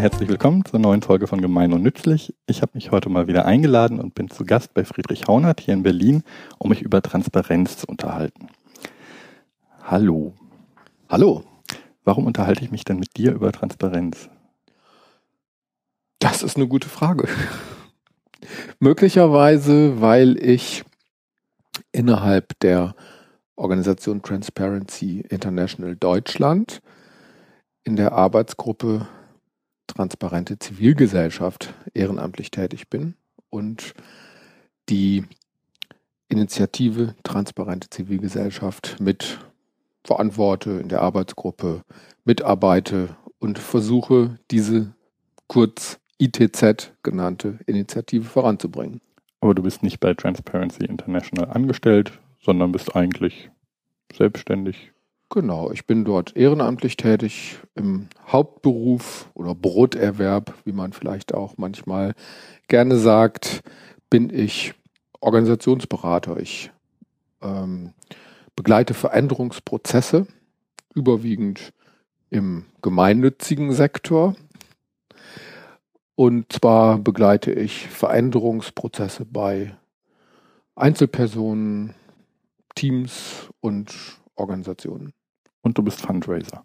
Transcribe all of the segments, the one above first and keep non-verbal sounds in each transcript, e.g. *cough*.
Herzlich willkommen zur neuen Folge von Gemein und Nützlich. Ich habe mich heute mal wieder eingeladen und bin zu Gast bei Friedrich Haunert hier in Berlin, um mich über Transparenz zu unterhalten. Hallo. Hallo. Warum unterhalte ich mich denn mit dir über Transparenz? Das ist eine gute Frage. Möglicherweise, weil ich innerhalb der Organisation Transparency International Deutschland in der Arbeitsgruppe Transparente Zivilgesellschaft ehrenamtlich tätig bin und die Initiative Transparente Zivilgesellschaft mit verantworte in der Arbeitsgruppe, mitarbeite und versuche, diese kurz ITZ genannte Initiative voranzubringen. Aber du bist nicht bei Transparency International angestellt, sondern bist eigentlich selbstständig. Genau, ich bin dort ehrenamtlich tätig im Hauptberuf oder Broterwerb, wie man vielleicht auch manchmal gerne sagt, bin ich Organisationsberater. Ich ähm, begleite Veränderungsprozesse, überwiegend im gemeinnützigen Sektor. Und zwar begleite ich Veränderungsprozesse bei Einzelpersonen, Teams und Organisationen. Und du bist Fundraiser.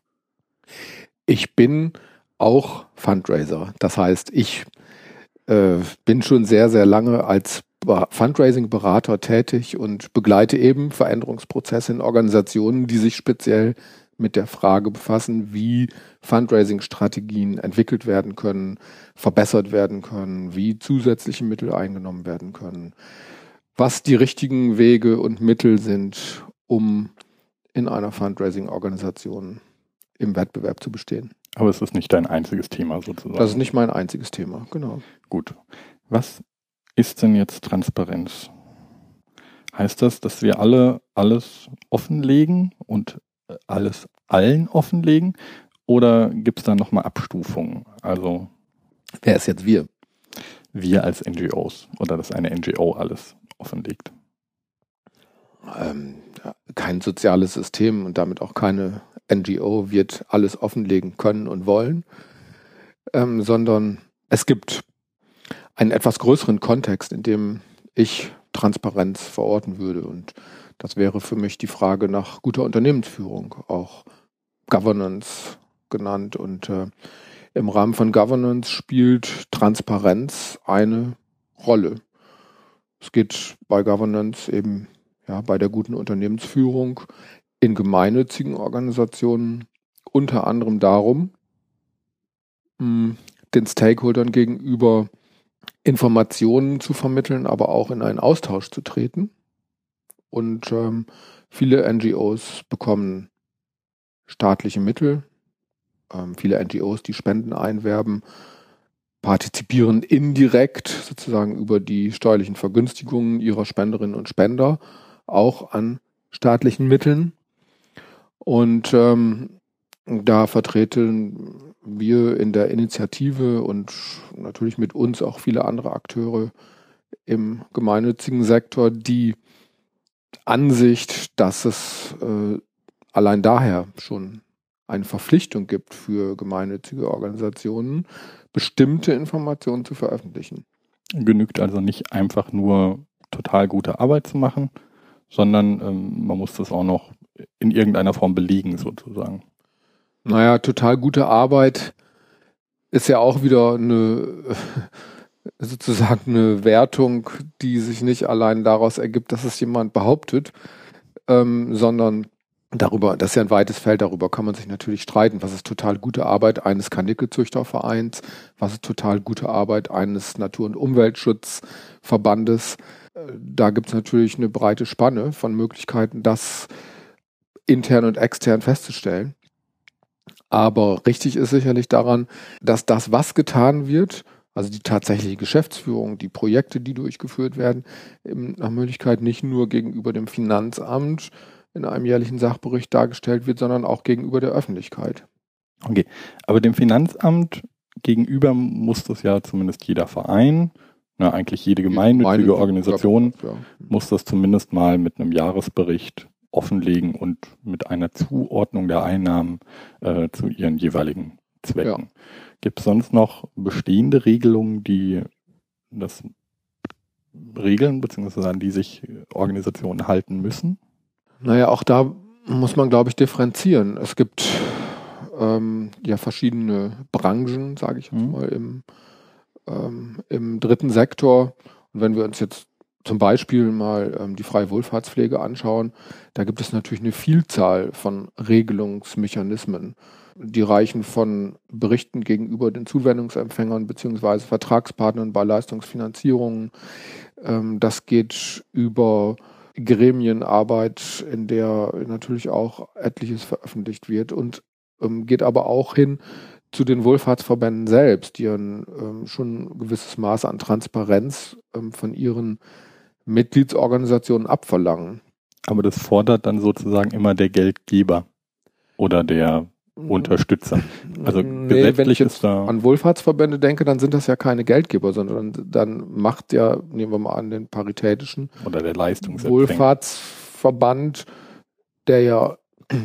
Ich bin auch Fundraiser. Das heißt, ich äh, bin schon sehr, sehr lange als Fundraising-Berater tätig und begleite eben Veränderungsprozesse in Organisationen, die sich speziell mit der Frage befassen, wie Fundraising-Strategien entwickelt werden können, verbessert werden können, wie zusätzliche Mittel eingenommen werden können, was die richtigen Wege und Mittel sind, um in einer Fundraising-Organisation im Wettbewerb zu bestehen. Aber es ist nicht dein einziges Thema sozusagen. Das ist nicht mein einziges Thema, genau. Gut. Was ist denn jetzt Transparenz? Heißt das, dass wir alle alles offenlegen und äh, alles allen offenlegen? Oder gibt es da nochmal Abstufungen? Also wer ist jetzt wir? Wir als NGOs oder dass eine NGO alles offenlegt. Ähm, kein soziales System und damit auch keine NGO wird alles offenlegen können und wollen, ähm, sondern es gibt einen etwas größeren Kontext, in dem ich Transparenz verorten würde. Und das wäre für mich die Frage nach guter Unternehmensführung, auch Governance genannt. Und äh, im Rahmen von Governance spielt Transparenz eine Rolle. Es geht bei Governance eben ja, bei der guten Unternehmensführung in gemeinnützigen Organisationen unter anderem darum, hm, den Stakeholdern gegenüber Informationen zu vermitteln, aber auch in einen Austausch zu treten. Und ähm, viele NGOs bekommen staatliche Mittel. Ähm, viele NGOs, die Spenden einwerben, partizipieren indirekt sozusagen über die steuerlichen Vergünstigungen ihrer Spenderinnen und Spender auch an staatlichen Mitteln. Und ähm, da vertreten wir in der Initiative und natürlich mit uns auch viele andere Akteure im gemeinnützigen Sektor die Ansicht, dass es äh, allein daher schon eine Verpflichtung gibt für gemeinnützige Organisationen, bestimmte Informationen zu veröffentlichen. Genügt also nicht einfach nur total gute Arbeit zu machen, sondern ähm, man muss das auch noch in irgendeiner Form belegen sozusagen. Naja, total gute Arbeit ist ja auch wieder eine *laughs* sozusagen eine Wertung, die sich nicht allein daraus ergibt, dass es jemand behauptet, ähm, sondern darüber, das ist ja ein weites Feld, darüber kann man sich natürlich streiten. Was ist total gute Arbeit eines Karnickelzüchtervereins? Was ist total gute Arbeit eines Natur- und Umweltschutzverbandes? Da gibt es natürlich eine breite Spanne von Möglichkeiten, das intern und extern festzustellen. Aber richtig ist sicherlich daran, dass das, was getan wird, also die tatsächliche Geschäftsführung, die Projekte, die durchgeführt werden, nach Möglichkeit nicht nur gegenüber dem Finanzamt in einem jährlichen Sachbericht dargestellt wird, sondern auch gegenüber der Öffentlichkeit. Okay, aber dem Finanzamt gegenüber muss das ja zumindest jeder Verein, na, eigentlich jede gemeinnützige Organisation, ja. muss das zumindest mal mit einem Jahresbericht offenlegen und mit einer Zuordnung der Einnahmen äh, zu ihren jeweiligen Zwecken. Ja. Gibt es sonst noch bestehende Regelungen, die das regeln, beziehungsweise an die sich Organisationen halten müssen? Naja, auch da muss man, glaube ich, differenzieren. Es gibt ähm, ja verschiedene Branchen, sage ich jetzt mhm. mal, im, ähm, im dritten Sektor. Und wenn wir uns jetzt zum Beispiel mal ähm, die freie Wohlfahrtspflege anschauen, da gibt es natürlich eine Vielzahl von Regelungsmechanismen. Die reichen von Berichten gegenüber den Zuwendungsempfängern beziehungsweise Vertragspartnern bei Leistungsfinanzierungen. Ähm, das geht über Gremienarbeit, in der natürlich auch etliches veröffentlicht wird und ähm, geht aber auch hin zu den Wohlfahrtsverbänden selbst, die ein, ähm, schon ein gewisses Maß an Transparenz ähm, von ihren Mitgliedsorganisationen abverlangen. Aber das fordert dann sozusagen immer der Geldgeber oder der mhm. Unterstützer. Also nee, wenn ich jetzt an Wohlfahrtsverbände denke, dann sind das ja keine Geldgeber, sondern dann macht ja, nehmen wir mal an, den paritätischen oder der Wohlfahrtsverband, der ja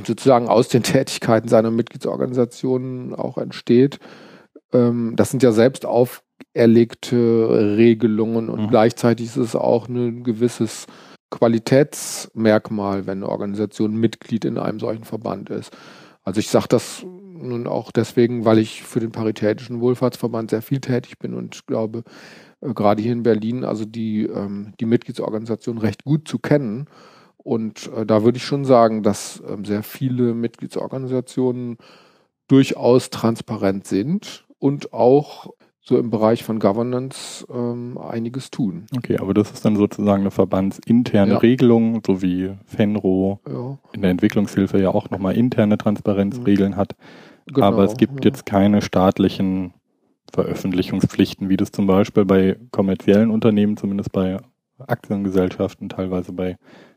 sozusagen aus den Tätigkeiten seiner Mitgliedsorganisationen auch entsteht. Ähm, das sind ja selbst auferlegte Regelungen und mhm. gleichzeitig ist es auch ein gewisses Qualitätsmerkmal, wenn eine Organisation Mitglied in einem solchen Verband ist. Also ich sage das nun auch deswegen, weil ich für den Paritätischen Wohlfahrtsverband sehr viel tätig bin und glaube, äh, gerade hier in Berlin, also die, ähm, die Mitgliedsorganisation recht gut zu kennen und äh, da würde ich schon sagen, dass ähm, sehr viele Mitgliedsorganisationen durchaus transparent sind und auch so im Bereich von Governance ähm, einiges tun. Okay, aber das ist dann sozusagen eine verbandsinterne ja. Regelung, so wie FENRO ja. in der Entwicklungshilfe ja auch nochmal interne Transparenzregeln mhm. hat. Genau, aber es gibt ja. jetzt keine staatlichen Veröffentlichungspflichten, wie das zum Beispiel bei kommerziellen Unternehmen, zumindest bei Aktiengesellschaften, teilweise bei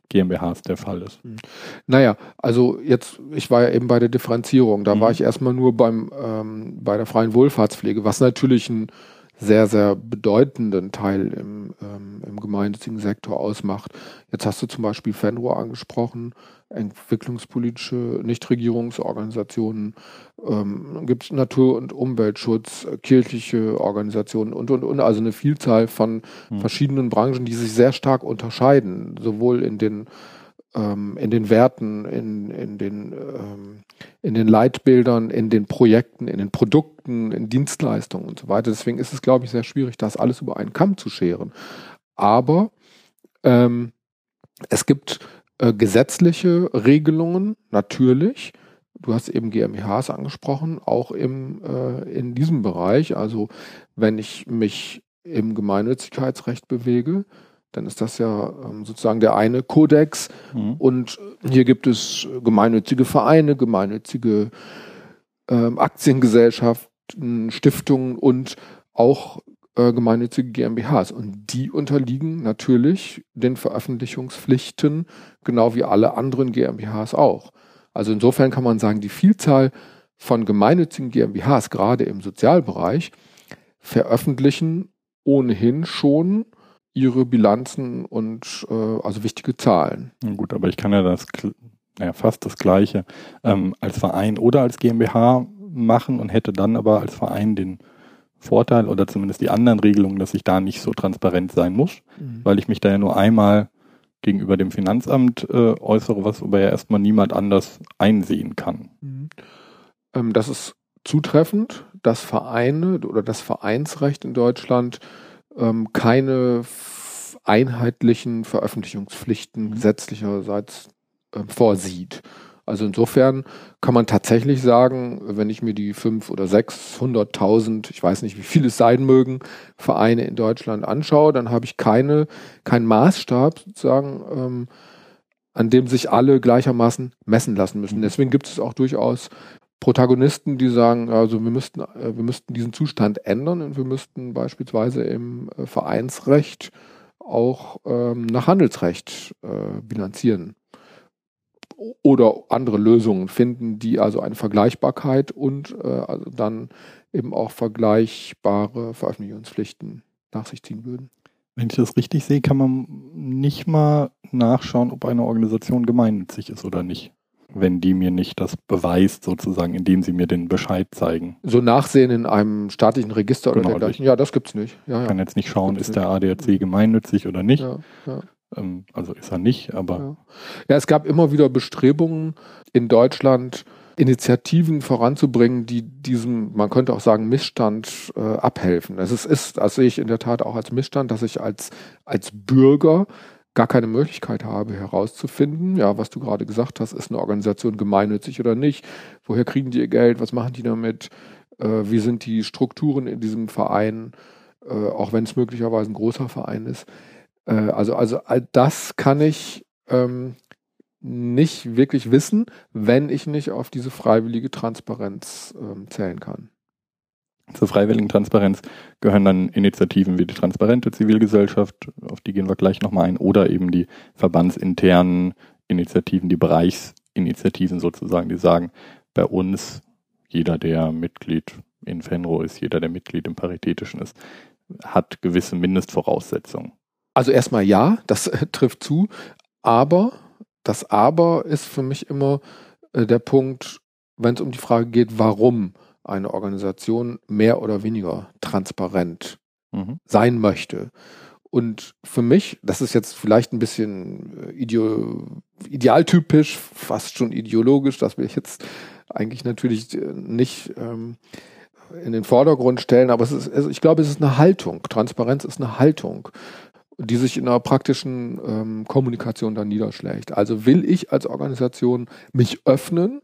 GmbHs der Fall ist. Hm. Naja, also jetzt, ich war ja eben bei der Differenzierung. Da mhm. war ich erstmal nur beim, ähm, bei der freien Wohlfahrtspflege, was natürlich ein sehr, sehr bedeutenden Teil im, ähm, im gemeinnützigen Sektor ausmacht. Jetzt hast du zum Beispiel FENRO angesprochen, entwicklungspolitische Nichtregierungsorganisationen, ähm, gibt es Natur- und Umweltschutz, kirchliche Organisationen und, und, und, also eine Vielzahl von mhm. verschiedenen Branchen, die sich sehr stark unterscheiden, sowohl in den ähm, in den Werten, in, in, den, ähm, in den Leitbildern, in den Projekten, in den Produkten, in Dienstleistungen und so weiter. Deswegen ist es, glaube ich, sehr schwierig, das alles über einen Kamm zu scheren. Aber ähm, es gibt äh, gesetzliche Regelungen, natürlich. Du hast eben GmbHs angesprochen, auch im, äh, in diesem Bereich. Also wenn ich mich im Gemeinnützigkeitsrecht bewege, dann ist das ja ähm, sozusagen der eine Kodex. Mhm. Und hier gibt es gemeinnützige Vereine, gemeinnützige ähm, Aktiengesellschaften, Stiftungen und auch äh, gemeinnützige GmbHs. Und die unterliegen natürlich den Veröffentlichungspflichten, genau wie alle anderen GmbHs auch. Also insofern kann man sagen, die Vielzahl von gemeinnützigen GmbHs, gerade im Sozialbereich, veröffentlichen ohnehin schon ihre Bilanzen und äh, also wichtige Zahlen. Gut, aber ich kann ja das naja, fast das gleiche ähm, als Verein oder als GmbH machen und hätte dann aber als Verein den Vorteil oder zumindest die anderen Regelungen, dass ich da nicht so transparent sein muss, mhm. weil ich mich da ja nur einmal gegenüber dem Finanzamt äh, äußere, was aber ja erstmal niemand anders einsehen kann. Mhm. Ähm, das ist zutreffend, dass Vereine oder das Vereinsrecht in Deutschland ähm, keine einheitlichen Veröffentlichungspflichten mhm. gesetzlicherseits äh, vorsieht. Also insofern kann man tatsächlich sagen, wenn ich mir die fünf oder sechshunderttausend, ich weiß nicht, wie viele es sein mögen, Vereine in Deutschland anschaue, dann habe ich keine, keinen Maßstab sozusagen, ähm, an dem sich alle gleichermaßen messen lassen müssen. Mhm. Deswegen gibt es auch durchaus Protagonisten, die sagen, also wir müssten, äh, wir müssten diesen Zustand ändern und wir müssten beispielsweise im äh, Vereinsrecht auch ähm, nach Handelsrecht äh, bilanzieren oder andere Lösungen finden, die also eine Vergleichbarkeit und äh, also dann eben auch vergleichbare Veröffentlichungspflichten nach sich ziehen würden. Wenn ich das richtig sehe, kann man nicht mal nachschauen, ob eine Organisation gemeinnützig ist oder nicht. Wenn die mir nicht das beweist, sozusagen, indem sie mir den Bescheid zeigen. So Nachsehen in einem staatlichen Register oder Genau, dergleichen. Ja, das gibt's nicht. Ja, Ich ja. kann jetzt nicht schauen, ist der ADAC gemeinnützig oder nicht. ja, ja. Ähm, also ist er nicht, aber Ja. Ja, es gab immer wieder Bestrebungen in Deutschland, Initiativen voranzubringen, die diesem, man könnte auch sagen, Missstand äh, abhelfen. Es ist, ist, das sehe ich in der Tat auch als Missstand, dass ich als, als Bürger gar keine Möglichkeit habe herauszufinden, ja, was du gerade gesagt hast, ist eine Organisation gemeinnützig oder nicht, woher kriegen die ihr Geld, was machen die damit, äh, wie sind die Strukturen in diesem Verein, äh, auch wenn es möglicherweise ein großer Verein ist. Äh, also, also all das kann ich ähm, nicht wirklich wissen, wenn ich nicht auf diese freiwillige Transparenz ähm, zählen kann. Zur freiwilligen Transparenz gehören dann Initiativen wie die Transparente Zivilgesellschaft, auf die gehen wir gleich nochmal ein, oder eben die verbandsinternen Initiativen, die Bereichsinitiativen sozusagen, die sagen, bei uns, jeder, der Mitglied in Fenro ist, jeder, der Mitglied im Paritätischen ist, hat gewisse Mindestvoraussetzungen. Also erstmal ja, das äh, trifft zu, aber das Aber ist für mich immer äh, der Punkt, wenn es um die Frage geht, warum eine Organisation mehr oder weniger transparent Mhm. sein möchte. Und für mich, das ist jetzt vielleicht ein bisschen äh, ideo, idealtypisch, fast schon ideologisch, das will ich jetzt eigentlich natürlich äh, nicht ähm, in den Vordergrund stellen, aber es ist, also ich glaube, es ist eine Haltung. Transparenz ist eine Haltung, die sich in einer praktischen ähm, Kommunikation dann niederschlägt. Also will ich als Organisation mich öffnen,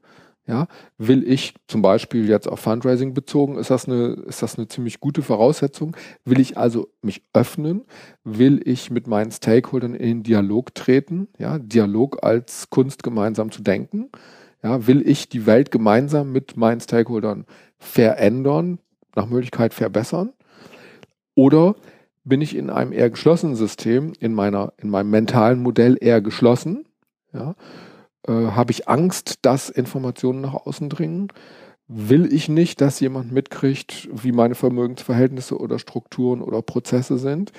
ja, will ich zum Beispiel jetzt auf Fundraising bezogen, ist das eine, ist das eine ziemlich gute Voraussetzung. Will ich also mich öffnen? Will ich mit meinen Stakeholdern in Dialog treten? Ja, Dialog als Kunst gemeinsam zu denken. Ja, will ich die Welt gemeinsam mit meinen Stakeholdern verändern, nach Möglichkeit verbessern? Oder bin ich in einem eher geschlossenen System, in meiner, in meinem mentalen Modell eher geschlossen? Ja, äh, habe ich Angst, dass Informationen nach außen dringen? Will ich nicht, dass jemand mitkriegt, wie meine Vermögensverhältnisse oder Strukturen oder Prozesse sind?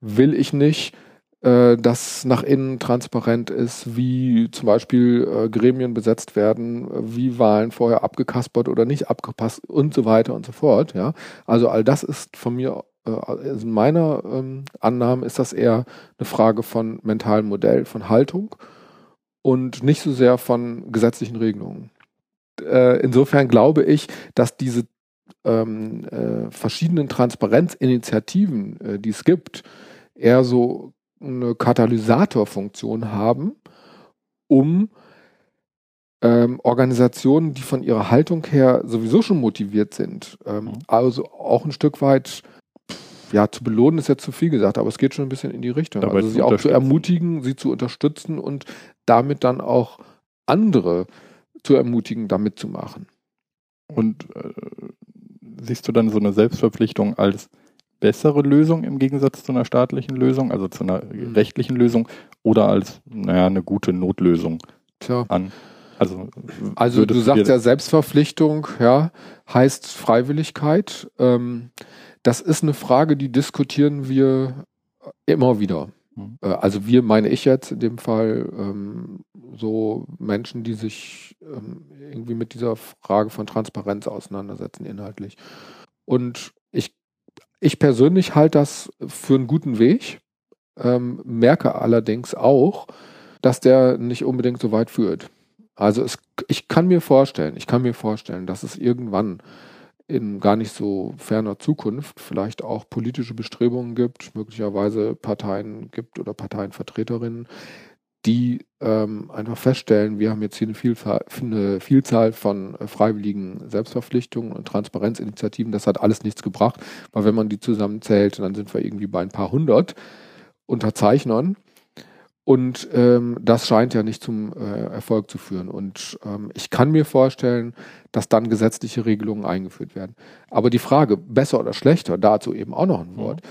Will ich nicht, äh, dass nach innen transparent ist, wie zum Beispiel äh, Gremien besetzt werden, wie Wahlen vorher abgekaspert oder nicht abgepasst und so weiter und so fort. Ja, also all das ist von mir, äh, also in meiner ähm, Annahme ist das eher eine Frage von mentalem Modell, von Haltung und nicht so sehr von gesetzlichen Regelungen. Äh, insofern glaube ich, dass diese ähm, äh, verschiedenen Transparenzinitiativen, äh, die es gibt, eher so eine Katalysatorfunktion haben, um ähm, Organisationen, die von ihrer Haltung her sowieso schon motiviert sind, ähm, Mhm. also auch ein Stück weit ja, zu belohnen ist jetzt zu viel gesagt, aber es geht schon ein bisschen in die Richtung. Dabei also sie auch zu ermutigen, sie zu unterstützen und damit dann auch andere zu ermutigen, da mitzumachen. Und äh, siehst du dann so eine Selbstverpflichtung als bessere Lösung im Gegensatz zu einer staatlichen Lösung, also zu einer Mhm. rechtlichen Lösung, oder als, naja, eine gute Notlösung Tja. an? Also, Also du sagst ja Selbstverpflichtung, ja, heißt Freiwilligkeit. Ähm, das ist eine Frage, die diskutieren wir immer wieder. Mhm. Äh, also wir meine ich jetzt in dem Fall ähm, so Menschen, die sich ähm, irgendwie mit dieser Frage von Transparenz auseinandersetzen inhaltlich. Und ich, ich persönlich halte das für einen guten Weg, ähm, merke allerdings auch, dass der nicht unbedingt so weit führt. Also es, ich kann mir vorstellen, ich kann mir vorstellen, dass es irgendwann in gar nicht so ferner Zukunft vielleicht auch politische Bestrebungen gibt, möglicherweise Parteien gibt oder Parteienvertreterinnen, die ähm, einfach feststellen, wir haben jetzt hier eine Vielzahl, eine Vielzahl von äh, freiwilligen Selbstverpflichtungen und Transparenzinitiativen. Das hat alles nichts gebracht, weil wenn man die zusammenzählt, dann sind wir irgendwie bei ein paar hundert Unterzeichnern. Und ähm, das scheint ja nicht zum äh, Erfolg zu führen. Und ähm, ich kann mir vorstellen, dass dann gesetzliche Regelungen eingeführt werden. Aber die Frage, besser oder schlechter, dazu eben auch noch ein Wort.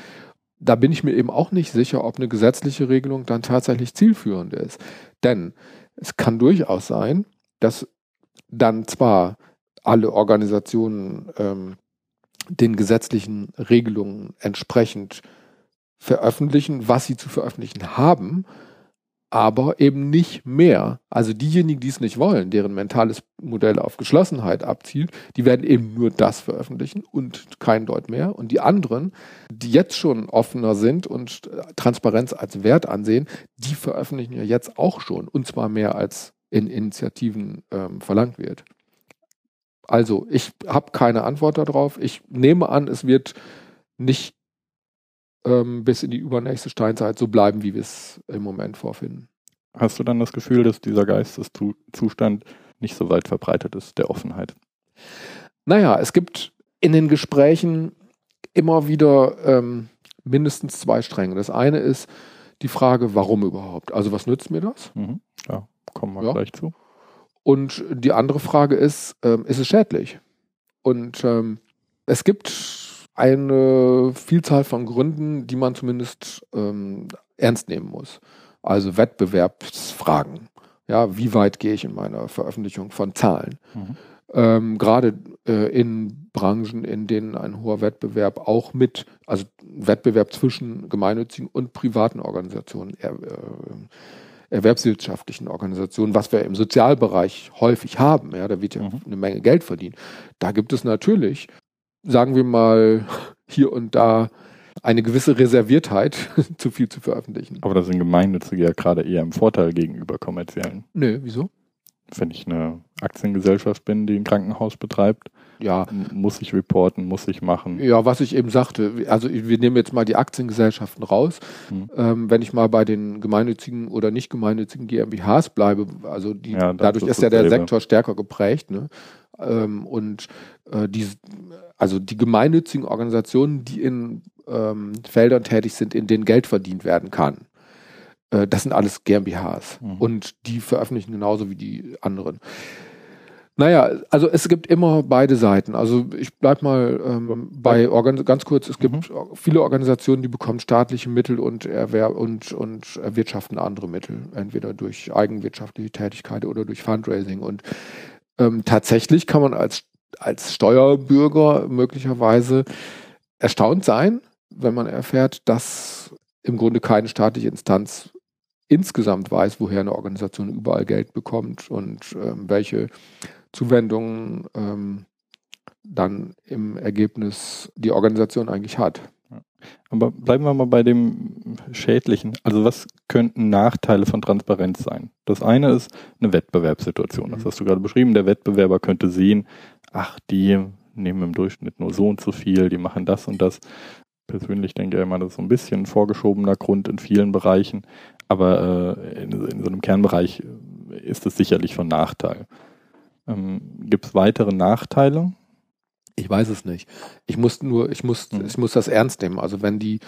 Da bin ich mir eben auch nicht sicher, ob eine gesetzliche Regelung dann tatsächlich zielführend ist. Denn es kann durchaus sein, dass dann zwar alle Organisationen ähm, den gesetzlichen Regelungen entsprechend veröffentlichen, was sie zu veröffentlichen haben, aber eben nicht mehr. Also diejenigen, die es nicht wollen, deren mentales Modell auf Geschlossenheit abzielt, die werden eben nur das veröffentlichen und kein Deut mehr. Und die anderen, die jetzt schon offener sind und Transparenz als Wert ansehen, die veröffentlichen ja jetzt auch schon und zwar mehr als in Initiativen ähm, verlangt wird. Also ich habe keine Antwort darauf. Ich nehme an, es wird nicht ähm, bis in die übernächste Steinzeit so bleiben, wie wir es im Moment vorfinden. Hast du dann das Gefühl, dass dieser Geisteszustand nicht so weit verbreitet ist, der Offenheit? Naja, es gibt in den Gesprächen immer wieder ähm, mindestens zwei Stränge. Das eine ist die Frage, warum überhaupt? Also was nützt mir das? Mhm. Ja, kommen wir ja. gleich zu. Und die andere Frage ist, ähm, ist es schädlich? Und ähm, es gibt eine Vielzahl von Gründen, die man zumindest ähm, ernst nehmen muss. Also Wettbewerbsfragen. Ja, wie weit gehe ich in meiner Veröffentlichung von Zahlen? Mhm. Ähm, Gerade äh, in Branchen, in denen ein hoher Wettbewerb auch mit, also Wettbewerb zwischen gemeinnützigen und privaten Organisationen, er, äh, erwerbswirtschaftlichen Organisationen, was wir im Sozialbereich häufig haben, ja, da wird ja mhm. eine Menge Geld verdient. Da gibt es natürlich sagen wir mal, hier und da eine gewisse Reserviertheit, *laughs* zu viel zu veröffentlichen. Aber da sind Gemeinnützige ja gerade eher im Vorteil gegenüber kommerziellen. Nö, wieso? Wenn ich eine Aktiengesellschaft bin, die ein Krankenhaus betreibt, ja. muss ich reporten, muss ich machen. Ja, was ich eben sagte, also wir nehmen jetzt mal die Aktiengesellschaften raus. Hm. Ähm, wenn ich mal bei den gemeinnützigen oder nicht gemeinnützigen GmbHs bleibe, also die, ja, dadurch ist ja der Sektor stärker geprägt. Ne? Ähm, und äh, die, also die gemeinnützigen Organisationen, die in ähm, Feldern tätig sind, in denen Geld verdient werden kann. Äh, das sind alles GmbHs mhm. und die veröffentlichen genauso wie die anderen. Naja, also es gibt immer beide Seiten. Also ich bleib mal ähm, bei Organ ganz kurz, es gibt mhm. viele Organisationen, die bekommen staatliche Mittel und erwerb und, und erwirtschaften andere Mittel, entweder durch eigenwirtschaftliche Tätigkeit oder durch Fundraising. Und ähm, tatsächlich kann man als, als Steuerbürger möglicherweise erstaunt sein, wenn man erfährt, dass im Grunde keine staatliche Instanz insgesamt weiß, woher eine Organisation überall Geld bekommt und ähm, welche Zuwendungen ähm, dann im Ergebnis die Organisation eigentlich hat. Aber bleiben wir mal bei dem Schädlichen. Also was könnten Nachteile von Transparenz sein? Das eine ist eine Wettbewerbssituation. Das mhm. hast du gerade beschrieben. Der Wettbewerber könnte sehen, ach, die nehmen im Durchschnitt nur so und so viel, die machen das und das. Persönlich denke ich immer, das ist so ein bisschen ein vorgeschobener Grund in vielen Bereichen. Aber äh, in, in, so einem Kernbereich ist es sicherlich von Nachteil. Ähm, Gibt es weitere Nachteile? Ich weiß es nicht. Ich muss nur, ich muss, mhm. ich muss das ernst nehmen. Also wenn die,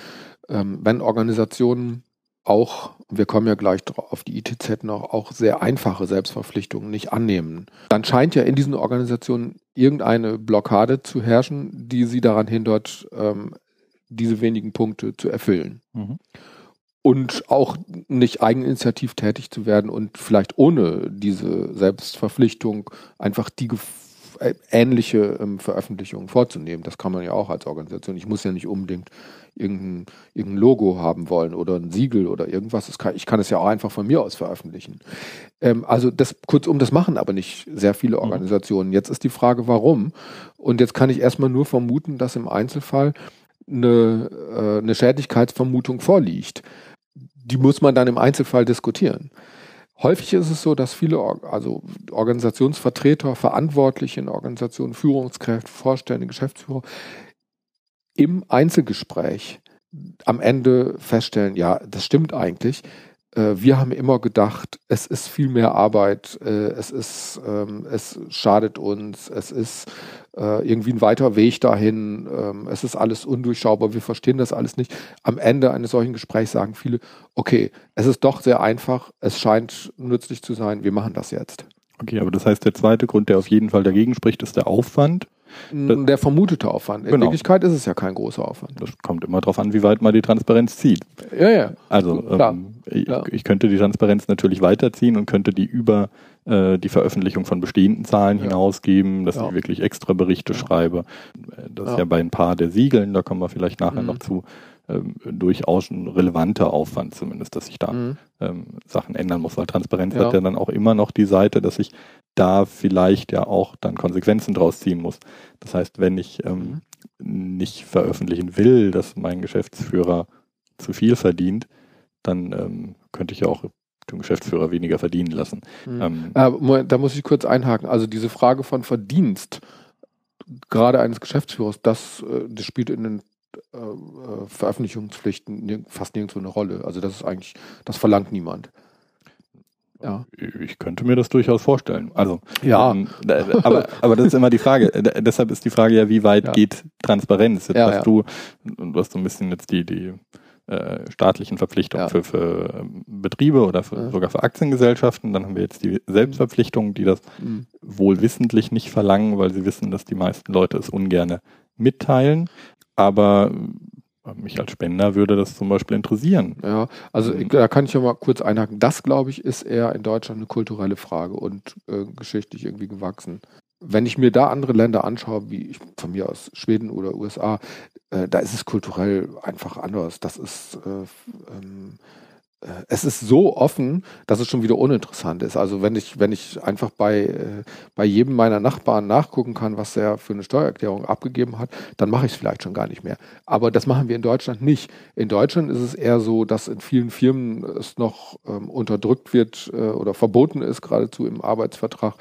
ähm, wenn Organisationen auch, wir kommen ja gleich auf die ITZ noch, auch sehr einfache Selbstverpflichtungen nicht annehmen, dann scheint ja in diesen Organisationen irgendeine Blockade zu herrschen, die sie daran hindert, ähm, diese wenigen Punkte zu erfüllen. Mhm. Und auch nicht eigeninitiativ tätig zu werden und vielleicht ohne diese Selbstverpflichtung einfach die äh, ähnliche ähm, Veröffentlichungen vorzunehmen. Das kann man ja auch als Organisation. Ich muss ja nicht unbedingt irgendein, irgendein Logo haben wollen oder ein Siegel oder irgendwas. Kann, ich kann es ja auch einfach von mir aus veröffentlichen. Ähm, also das kurzum, das machen aber nicht sehr viele mhm. Organisationen. Jetzt ist die Frage, warum? Und jetzt kann ich erstmal nur vermuten, dass im Einzelfall eine, äh, eine Schädlichkeitsvermutung vorliegt. Die muss man dann im Einzelfall diskutieren. Häufig ist es so, dass viele also Organisationsvertreter, Verantwortliche in Organisationen, Führungskräfte, Vorstände, Geschäftsführer im Einzelgespräch am Ende feststellen, ja, das stimmt eigentlich. Äh, wir haben immer gedacht, es ist viel mehr Arbeit, äh, es ist, ähm, es schadet uns, es ist äh, irgendwie ein weiter Weg dahin, ähm, es ist alles undurchschaubar, wir verstehen das alles nicht. Am Ende eines solchen Gesprächs sagen viele, okay, es ist doch sehr einfach, es scheint nützlich zu sein, wir machen das jetzt. Okay, aber das heißt, der zweite Grund, der auf jeden Fall dagegen spricht, ist der Aufwand. Der vermutete Aufwand. In genau. Wirklichkeit ist es ja kein großer Aufwand. Das kommt immer darauf an, wie weit man die Transparenz zieht. Ja, ja. Also ähm, ich, ich, könnte die Transparenz natürlich weiterziehen und könnte die über äh, die Veröffentlichung von bestehenden Zahlen ja. hinausgeben, dass ja. ich wirklich extra Berichte ja. schreibe. Das ist ja bei ein paar der Siegeln, da kommen wir vielleicht nachher mhm. noch zu, ähm, durchaus ein relevanter Aufwand zumindest, dass ich da mhm. ähm, Sachen ändern muss, weil Transparenz ja. hat ja dann auch immer noch die Seite, dass ich da vielleicht ja auch dann Konsequenzen draus ziehen muss. Das heißt, wenn ich ähm, mhm. nicht veröffentlichen will, dass mein Geschäftsführer zu viel verdient, dann ähm, könnte ich ja auch den Geschäftsführer weniger verdienen lassen. Mhm. Ähm, äh, da muss ich kurz einhaken. Also diese Frage von Verdienst, gerade eines Geschäftsführers, das, äh, das spielt in den äh, äh Veröffentlichungspflichten fast nirgendwo eine Rolle. Also das ist eigentlich, das verlangt niemand. Ja. Ich könnte mir das durchaus vorstellen. Also ja, ähm, aber, aber das ist immer die Frage. deshalb ist die Frage ja, wie weit ja. geht Transparenz? Jetzt ja, hast ja. du, du hast so ein bisschen jetzt die, die äh, staatlichen Verpflichtungen für, für ähm, Betriebe oder für, sogar für Aktiengesellschaften. Dann haben wir jetzt die Selbstverpflichtungen, die das mhm. wohl wissentlich nicht verlangen, weil sie wissen, dass die meisten Leute es ungern mitteilen. Aber mich als Spender würde das zum Beispiel interessieren. Ja, also mhm. da kann ich ja mal kurz einhaken. Das, glaube ich, ist eher in Deutschland eine kulturelle Frage und äh, geschichtlich irgendwie gewachsen. Wenn ich mir da andere Länder anschaue, wie ich, von mir aus Schweden oder USA, äh, da ist es kulturell einfach anders. Das ist äh, ähm, äh, es ist so offen, dass es schon wieder uninteressant ist. Also wenn ich, wenn ich einfach bei, äh, bei jedem meiner Nachbarn nachgucken kann, was er für eine Steuererklärung abgegeben hat, dann mache ich es vielleicht schon gar nicht mehr. Aber das machen wir in Deutschland nicht. In Deutschland ist es eher so, dass in vielen Firmen es noch ähm, unterdrückt wird äh, oder verboten ist, geradezu im Arbeitsvertrag,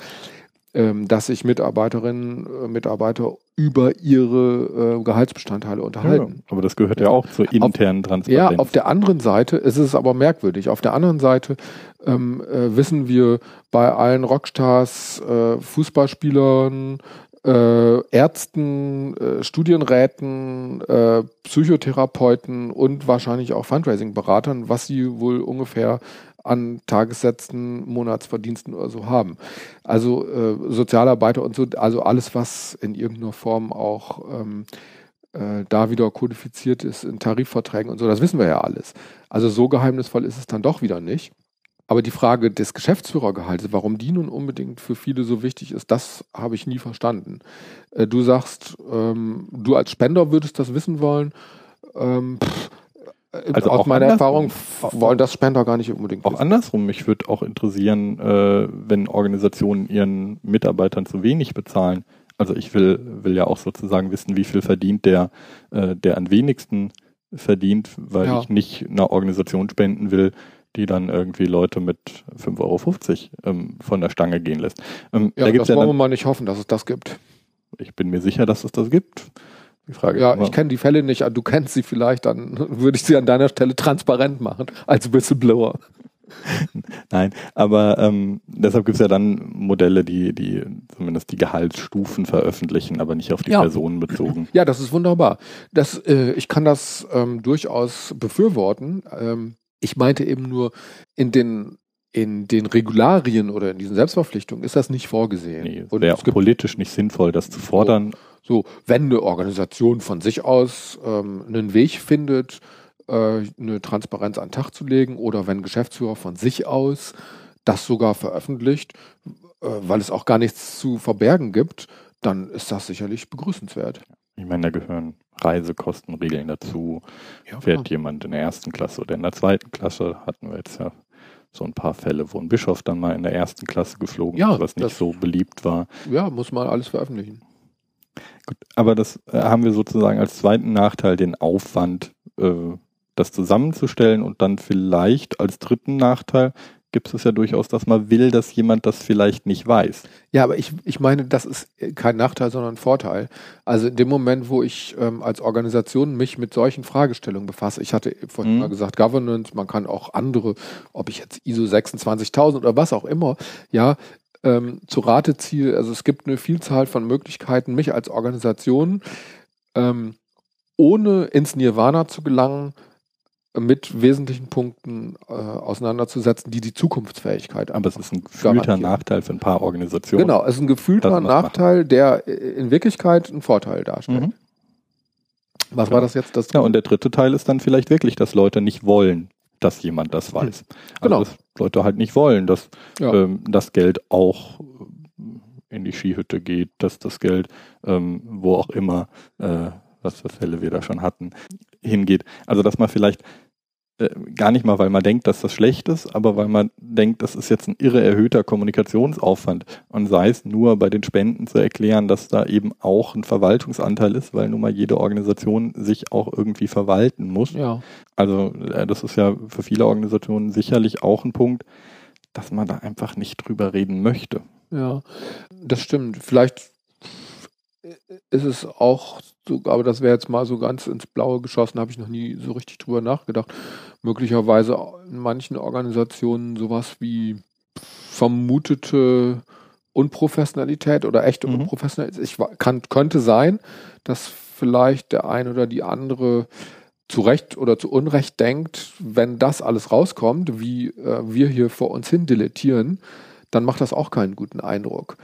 dass sich Mitarbeiterinnen, äh, Mitarbeiter über ihre äh, Gehaltsbestandteile unterhalten. Ja, aber das gehört ja auch zur internen Transparenz. Ja, auf der anderen Seite ist es aber merkwürdig. Auf der anderen Seite ähm, äh, wissen wir bei allen Rockstars, äh, Fußballspielern, äh, Ärzten, äh, Studienräten, Psychotherapeuten und wahrscheinlich auch Fundraising-Beratern, was sie wohl ungefähr an Tagessätzen, Monatsverdiensten oder so haben. Also äh, Sozialarbeiter und so, also alles, was in irgendeiner Form auch ähm, äh, da wieder kodifiziert ist in Tarifverträgen und so, das wissen wir ja alles. Also so geheimnisvoll ist es dann doch wieder nicht. Aber die Frage des Geschäftsführergehaltes, warum die nun unbedingt für viele so wichtig ist, das habe ich nie verstanden. Äh, du sagst, ähm, du als Spender würdest das wissen wollen. Ähm, pff, also aus meiner Erfahrung wollen das Spender gar nicht unbedingt. Auch wissen. andersrum, mich würde auch interessieren, äh, wenn Organisationen ihren Mitarbeitern zu wenig bezahlen. Also ich will, will ja auch sozusagen wissen, wie viel verdient der, äh, der am wenigsten verdient, weil ja. ich nicht einer Organisation spenden will, die dann irgendwie Leute mit 5,50 Euro ähm, von der Stange gehen lässt. Ähm, ja, da das ja wollen wir mal nicht hoffen, dass es das gibt. Ich bin mir sicher, dass es das gibt. Die Frage ja, ich kenne die Fälle nicht, du kennst sie vielleicht, dann würde ich sie an deiner Stelle transparent machen als Whistleblower. Nein, aber ähm, deshalb gibt es ja dann Modelle, die, die zumindest die Gehaltsstufen veröffentlichen, aber nicht auf die ja. Personen bezogen. Ja, das ist wunderbar. Das, äh, ich kann das ähm, durchaus befürworten. Ähm, ich meinte eben nur, in den in den Regularien oder in diesen Selbstverpflichtungen ist das nicht vorgesehen. Nee, es wäre auch politisch nicht sinnvoll, das zu fordern. So, wenn eine Organisation von sich aus ähm, einen Weg findet, äh, eine Transparenz an den Tag zu legen oder wenn Geschäftsführer von sich aus das sogar veröffentlicht, äh, weil es auch gar nichts zu verbergen gibt, dann ist das sicherlich begrüßenswert. Ich meine, da gehören Reisekostenregeln dazu. Ja, Fährt jemand in der ersten Klasse oder in der zweiten Klasse, hatten wir jetzt ja so ein paar Fälle, wo ein Bischof dann mal in der ersten Klasse geflogen ja, ist, was nicht so beliebt war. Ja, muss man alles veröffentlichen. Gut, aber das äh, haben wir sozusagen als zweiten Nachteil den Aufwand, äh, das zusammenzustellen und dann vielleicht als dritten Nachteil gibt es ja durchaus, dass man will, dass jemand das vielleicht nicht weiß. Ja, aber ich, ich meine, das ist kein Nachteil, sondern ein Vorteil. Also in dem Moment, wo ich ähm, als Organisation mich mit solchen Fragestellungen befasse, ich hatte vorhin mhm. mal gesagt, Governance, man kann auch andere, ob ich jetzt ISO 26000 oder was auch immer, ja, ähm, zu Rate ziehe. Also es gibt eine Vielzahl von Möglichkeiten, mich als Organisation ähm, ohne ins Nirvana zu gelangen, mit wesentlichen Punkten äh, auseinanderzusetzen, die die Zukunftsfähigkeit Aber es ist ein gefühlter Nachteil für ein paar Organisationen. Genau, es ist ein gefühlter Nachteil, der in Wirklichkeit einen Vorteil darstellt. Mhm. Was ja. war das jetzt? Das ja, und der dritte Teil ist dann vielleicht wirklich, dass Leute nicht wollen, dass jemand das weiß. Also, genau. dass Leute halt nicht wollen, dass ja. ähm, das Geld auch in die Skihütte geht, dass das Geld, ähm, wo auch immer, äh, was für Fälle wir da schon hatten, hingeht. Also dass man vielleicht äh, gar nicht mal, weil man denkt, dass das schlecht ist, aber weil man denkt, das ist jetzt ein irre erhöhter Kommunikationsaufwand und sei es nur bei den Spenden zu erklären, dass da eben auch ein Verwaltungsanteil ist, weil nun mal jede Organisation sich auch irgendwie verwalten muss. Ja. Also äh, das ist ja für viele Organisationen sicherlich auch ein Punkt, dass man da einfach nicht drüber reden möchte. Ja, das stimmt. Vielleicht ist es auch so, aber das wäre jetzt mal so ganz ins Blaue geschossen, habe ich noch nie so richtig drüber nachgedacht. Möglicherweise in manchen Organisationen sowas wie vermutete Unprofessionalität oder echte mhm. Unprofessionalität. Ich kann, könnte sein, dass vielleicht der ein oder die andere zu Recht oder zu Unrecht denkt, wenn das alles rauskommt, wie äh, wir hier vor uns hin dilettieren, dann macht das auch keinen guten Eindruck.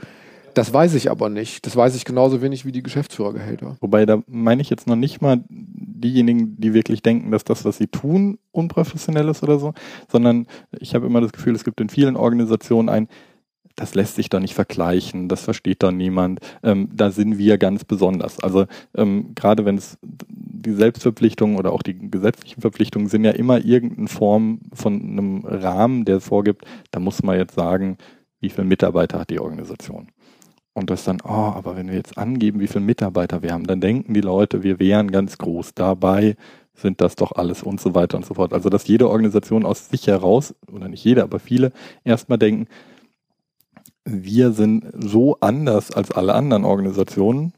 Das weiß ich aber nicht. Das weiß ich genauso wenig wie die Geschäftsführergehälter. Wobei, da meine ich jetzt noch nicht mal diejenigen, die wirklich denken, dass das, was sie tun, unprofessionell ist oder so, sondern ich habe immer das Gefühl, es gibt in vielen Organisationen ein, das lässt sich da nicht vergleichen, das versteht da niemand. Ähm, da sind wir ganz besonders. Also ähm, gerade wenn es die Selbstverpflichtungen oder auch die gesetzlichen Verpflichtungen sind ja immer irgendeine Form von einem Rahmen, der vorgibt, da muss man jetzt sagen, wie viele Mitarbeiter hat die Organisation. Und das dann, oh, aber wenn wir jetzt angeben, wie viele Mitarbeiter wir haben, dann denken die Leute, wir wären ganz groß. Dabei sind das doch alles und so weiter und so fort. Also, dass jede Organisation aus sich heraus, oder nicht jede, aber viele, erstmal denken, wir sind so anders als alle anderen Organisationen,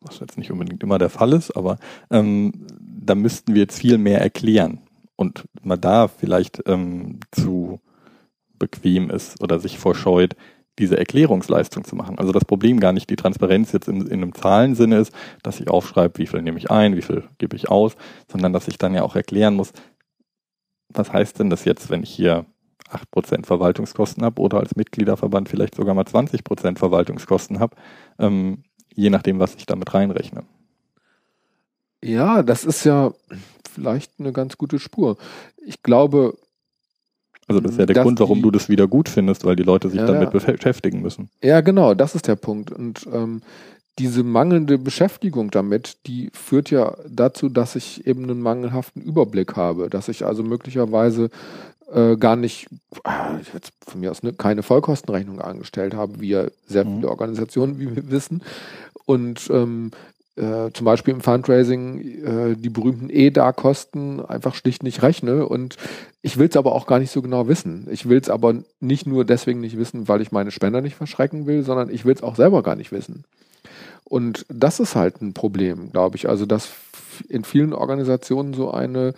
was jetzt nicht unbedingt immer der Fall ist, aber ähm, da müssten wir jetzt viel mehr erklären und man da vielleicht ähm, zu bequem ist oder sich vorscheut, diese Erklärungsleistung zu machen. Also das Problem gar nicht die Transparenz jetzt in, in einem Zahlensinne ist, dass ich aufschreibe, wie viel nehme ich ein, wie viel gebe ich aus, sondern dass ich dann ja auch erklären muss, was heißt denn das jetzt, wenn ich hier 8% Verwaltungskosten habe oder als Mitgliederverband vielleicht sogar mal 20% Verwaltungskosten habe, ähm, je nachdem, was ich damit reinrechne. Ja, das ist ja vielleicht eine ganz gute Spur. Ich glaube. Also das ist ja der Grund, warum die, du das wieder gut findest, weil die Leute sich ja, damit beschäftigen müssen. Ja, genau, das ist der Punkt. Und ähm, diese mangelnde Beschäftigung damit, die führt ja dazu, dass ich eben einen mangelhaften Überblick habe, dass ich also möglicherweise äh, gar nicht, äh, jetzt von mir aus ne, keine Vollkostenrechnung angestellt habe, wie ja sehr mhm. viele Organisationen, wie wir wissen. Und ähm, äh, zum Beispiel im Fundraising äh, die berühmten EDA-Kosten einfach schlicht nicht rechne. Und ich will es aber auch gar nicht so genau wissen. Ich will es aber nicht nur deswegen nicht wissen, weil ich meine Spender nicht verschrecken will, sondern ich will es auch selber gar nicht wissen. Und das ist halt ein Problem, glaube ich. Also, dass in vielen Organisationen so eine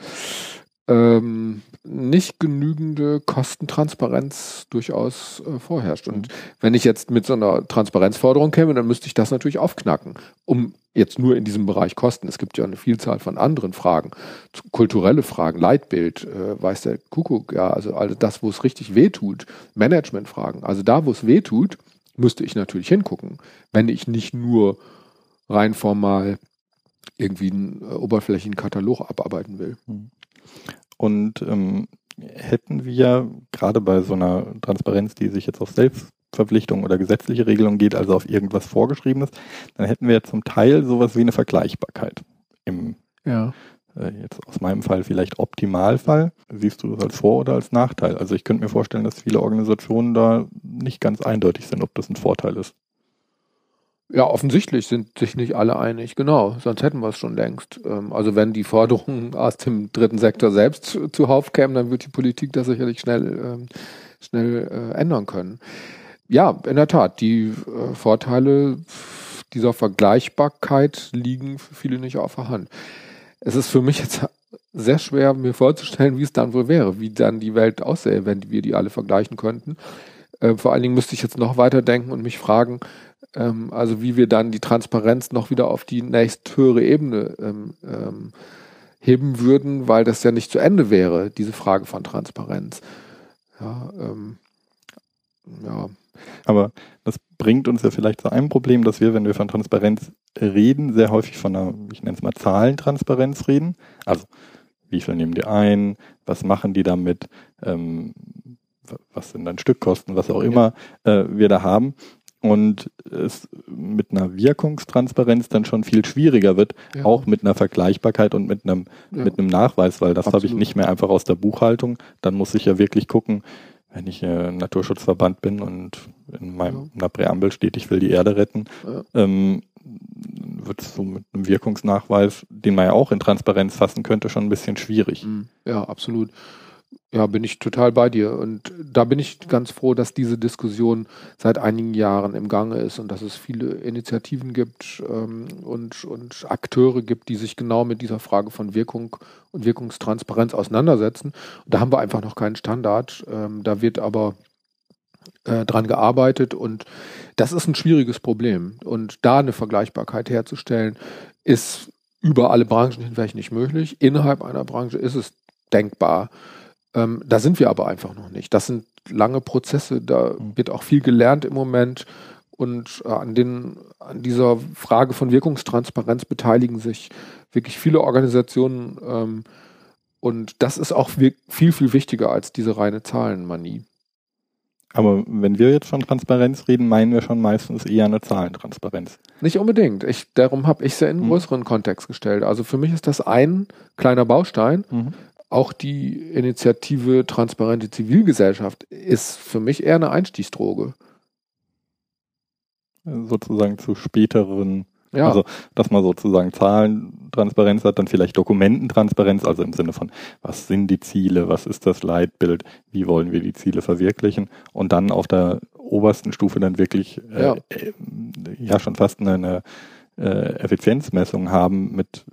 ähm, nicht genügende Kostentransparenz durchaus äh, vorherrscht. Und mhm. wenn ich jetzt mit so einer Transparenzforderung käme, dann müsste ich das natürlich aufknacken, um jetzt nur in diesem Bereich Kosten. Es gibt ja eine Vielzahl von anderen Fragen, kulturelle Fragen, Leitbild, äh, weiß der Kuckuck, ja, also all das, wo es richtig wehtut, Managementfragen. Also da, wo es wehtut, müsste ich natürlich hingucken, wenn ich nicht nur rein formal irgendwie einen äh, oberflächlichen Katalog abarbeiten will. Mhm. Und ähm, hätten wir gerade bei so einer Transparenz, die sich jetzt auf Selbstverpflichtung oder gesetzliche Regelung geht, also auf irgendwas Vorgeschriebenes, dann hätten wir zum Teil sowas wie eine Vergleichbarkeit. Im, ja. äh, jetzt aus meinem Fall vielleicht Optimalfall. Siehst du das als Vor- oder als Nachteil? Also ich könnte mir vorstellen, dass viele Organisationen da nicht ganz eindeutig sind, ob das ein Vorteil ist. Ja, offensichtlich sind sich nicht alle einig, genau, sonst hätten wir es schon längst. Ähm, also wenn die Forderungen *laughs* aus dem dritten Sektor selbst zuhauf kämen, dann wird die Politik das sicherlich schnell, ähm, schnell äh, ändern können. Ja, in der Tat, die äh, Vorteile dieser Vergleichbarkeit liegen für viele nicht auf der Hand. Es ist für mich jetzt *laughs* sehr schwer, mir vorzustellen, wie es dann wohl wäre, wie dann die Welt aussähe, wenn wir die alle vergleichen könnten. Äh, vor allen Dingen müsste ich jetzt noch weiter denken und mich fragen, ähm, also wie wir dann die Transparenz noch wieder auf die nächsthöhere Ebene ähm, ähm, heben würden, weil das ja nicht zu Ende wäre, diese Frage von Transparenz. Ja, ähm, ja. Aber das bringt uns ja vielleicht zu einem Problem, dass wir, wenn wir von Transparenz reden, sehr häufig von einer, ich nenne es mal Zahlentransparenz reden. Also wie viel nehmen die ein, was machen die damit, ähm, was sind dann Stückkosten, was auch immer äh, wir da haben. und es mit einer Wirkungstransparenz dann schon viel schwieriger wird, ja. auch mit einer Vergleichbarkeit und mit einem, ja. mit einem Nachweis, weil das habe ich nicht mehr einfach aus der Buchhaltung. Dann muss ich ja wirklich gucken, wenn ich äh, Naturschutzverband bin und in meinem ja. Präambel steht, ich will die Erde retten, ähm, wird es so mit einem Wirkungsnachweis, den man ja auch in Transparenz fassen könnte, schon ein bisschen schwierig. Mhm. Ja, absolut. Ja, bin ich total bei dir. Und da bin ich ganz froh, dass diese Diskussion seit einigen Jahren im Gange ist und dass es viele Initiativen gibt ähm, und, und Akteure gibt, die sich genau mit dieser Frage von Wirkung und Wirkungstransparenz auseinandersetzen. Und da haben wir einfach noch keinen Standard. Ähm, da wird aber äh, dran gearbeitet und das ist ein schwieriges Problem. Und da eine Vergleichbarkeit herzustellen, ist über alle Branchen hinweg nicht möglich. Innerhalb einer Branche ist es denkbar. Ähm, da sind wir aber einfach noch nicht. Das sind lange Prozesse, da mhm. wird auch viel gelernt im Moment. Und äh, an, den, an dieser Frage von Wirkungstransparenz beteiligen sich wirklich viele Organisationen. Ähm, und das ist auch viel, viel wichtiger als diese reine Zahlenmanie. Aber wenn wir jetzt von Transparenz reden, meinen wir schon meistens eher eine Zahlentransparenz. Nicht unbedingt. Ich, darum habe ich es ja in einen mhm. größeren Kontext gestellt. Also für mich ist das ein kleiner Baustein. Mhm. Auch die Initiative Transparente Zivilgesellschaft ist für mich eher eine Einstiegsdroge. Sozusagen zu späteren ja. Also, dass man sozusagen Zahlentransparenz hat, dann vielleicht Dokumententransparenz, also im Sinne von, was sind die Ziele, was ist das Leitbild, wie wollen wir die Ziele verwirklichen und dann auf der obersten Stufe dann wirklich äh, ja, äh, ja schon fast eine, eine äh, Effizienzmessung haben mit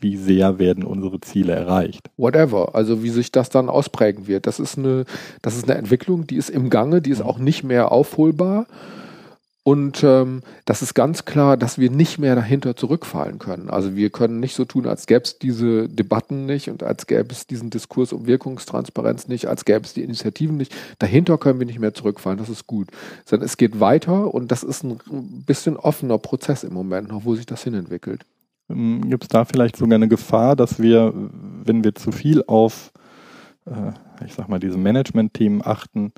wie sehr werden unsere Ziele erreicht. Whatever, also wie sich das dann ausprägen wird. Das ist eine, das ist eine Entwicklung, die ist im Gange, die ist mhm. auch nicht mehr aufholbar. Und ähm, das ist ganz klar, dass wir nicht mehr dahinter zurückfallen können. Also wir können nicht so tun, als gäbe es diese Debatten nicht und als gäbe es diesen Diskurs um Wirkungstransparenz nicht, als gäbe es die Initiativen nicht. Dahinter können wir nicht mehr zurückfallen, das ist gut. Sondern es geht weiter und das ist ein bisschen offener Prozess im Moment noch, wo sich das hinentwickelt. Ähm, Gibt es da vielleicht sogar eine Gefahr, dass wir, wenn wir zu viel auf, äh, ich sag mal, diese Management-Themen achten,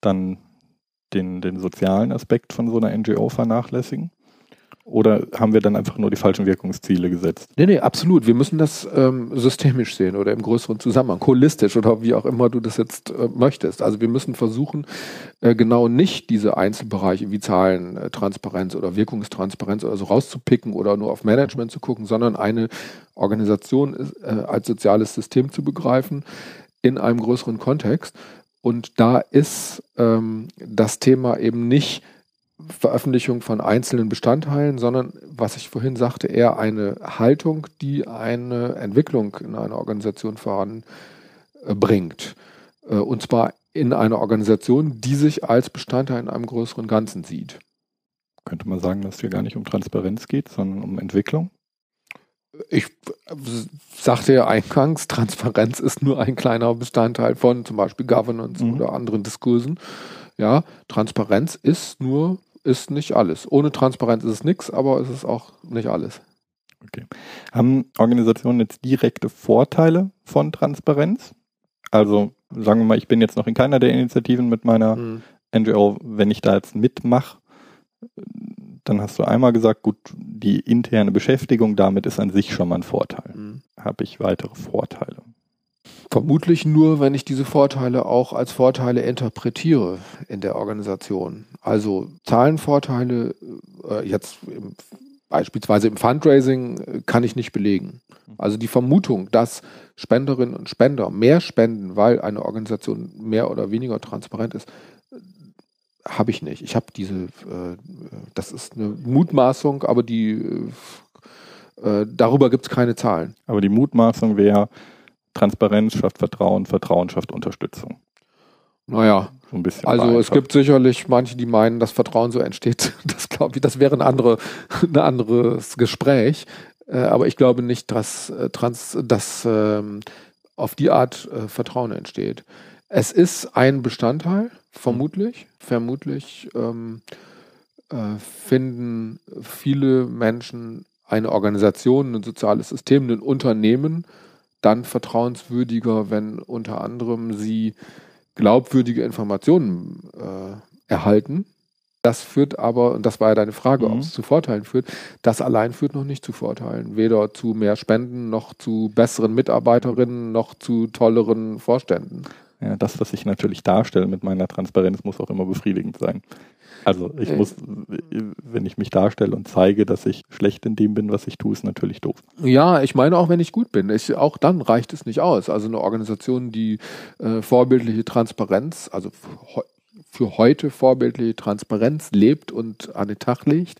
dann den, den sozialen Aspekt von so einer NGO vernachlässigen? Oder haben wir dann einfach nur die falschen Wirkungsziele gesetzt? Nee, nee, absolut. Wir müssen das ähm, systemisch sehen oder im größeren Zusammenhang, holistisch oder wie auch immer du das jetzt äh, möchtest. Also wir müssen versuchen, äh, genau nicht diese Einzelbereiche wie Zahlen, äh, oder Wirkungstransparenz oder so rauszupicken oder nur auf Management zu gucken, sondern eine Organisation äh, als soziales System zu begreifen in einem größeren Kontext. Und da ist ähm, das Thema eben nicht Veröffentlichung von einzelnen Bestandteilen, sondern, was ich vorhin sagte, eher eine Haltung, die eine Entwicklung in einer Organisation voranbringt. Äh, und zwar in einer Organisation, die sich als Bestandteil in einem größeren Ganzen sieht. Könnte man sagen, dass es hier gar nicht um Transparenz geht, sondern um Entwicklung? ich sagte ja eingangs, Transparenz ist nur ein kleiner Bestandteil von zum Beispiel Governance mhm. oder anderen Diskursen. Ja, Transparenz ist nur, ist nicht alles. Ohne Transparenz ist es nichts, aber es ist auch nicht alles. Okay. Haben Organisationen jetzt direkte Vorteile von Transparenz? Also sagen wir mal, ich bin jetzt noch in keiner der Initiativen mit meiner mhm. NGO, wenn ich da jetzt mitmache, dann hast du einmal gesagt, gut, die interne Beschäftigung damit ist an sich schon mal ein Vorteil. Mhm. Habe ich weitere Vorteile? Vermutlich nur, wenn ich diese Vorteile auch als Vorteile interpretiere in der Organisation. Also Zahlenvorteile, äh, jetzt im, beispielsweise im Fundraising, äh, kann ich nicht belegen. Also die Vermutung, dass Spenderinnen und Spender mehr spenden, weil eine Organisation mehr oder weniger transparent ist, habe ich nicht. Ich habe diese, äh, das ist eine Mutmaßung, aber die äh, darüber gibt es keine Zahlen. Aber die Mutmaßung wäre, Transparenz schafft Vertrauen, Vertrauen schafft Unterstützung. Naja, so ein bisschen also es gibt sicherlich manche, die meinen, dass Vertrauen so entsteht. *laughs* Das glaube ich, das wäre ein, andere, ein anderes Gespräch. Äh, aber ich glaube nicht, dass, äh, trans, dass ähm, auf die Art äh, Vertrauen entsteht. Es ist ein Bestandteil, vermutlich. Vermutlich ähm, äh, finden viele Menschen eine Organisation, ein soziales System, ein Unternehmen dann vertrauenswürdiger, wenn unter anderem sie glaubwürdige Informationen äh, erhalten Das führt aber, und das war ja deine Frage, Mhm. ob es zu Vorteilen führt, das allein führt noch nicht zu Vorteilen. Weder zu mehr Spenden, noch zu besseren Mitarbeiterinnen, noch zu tolleren Vorständen. Ja, das, was ich natürlich darstelle mit meiner Transparenz, muss auch immer befriedigend sein. Also ich Äh. muss, wenn ich mich darstelle und zeige, dass ich schlecht in dem bin, was ich tue, ist natürlich doof. Ja, ich meine auch, wenn ich gut bin. Ich, auch dann reicht es nicht aus. Also eine Organisation, die äh, vorbildliche Transparenz, also für, heu- für heute vorbildliche Transparenz lebt und an den Tag legt,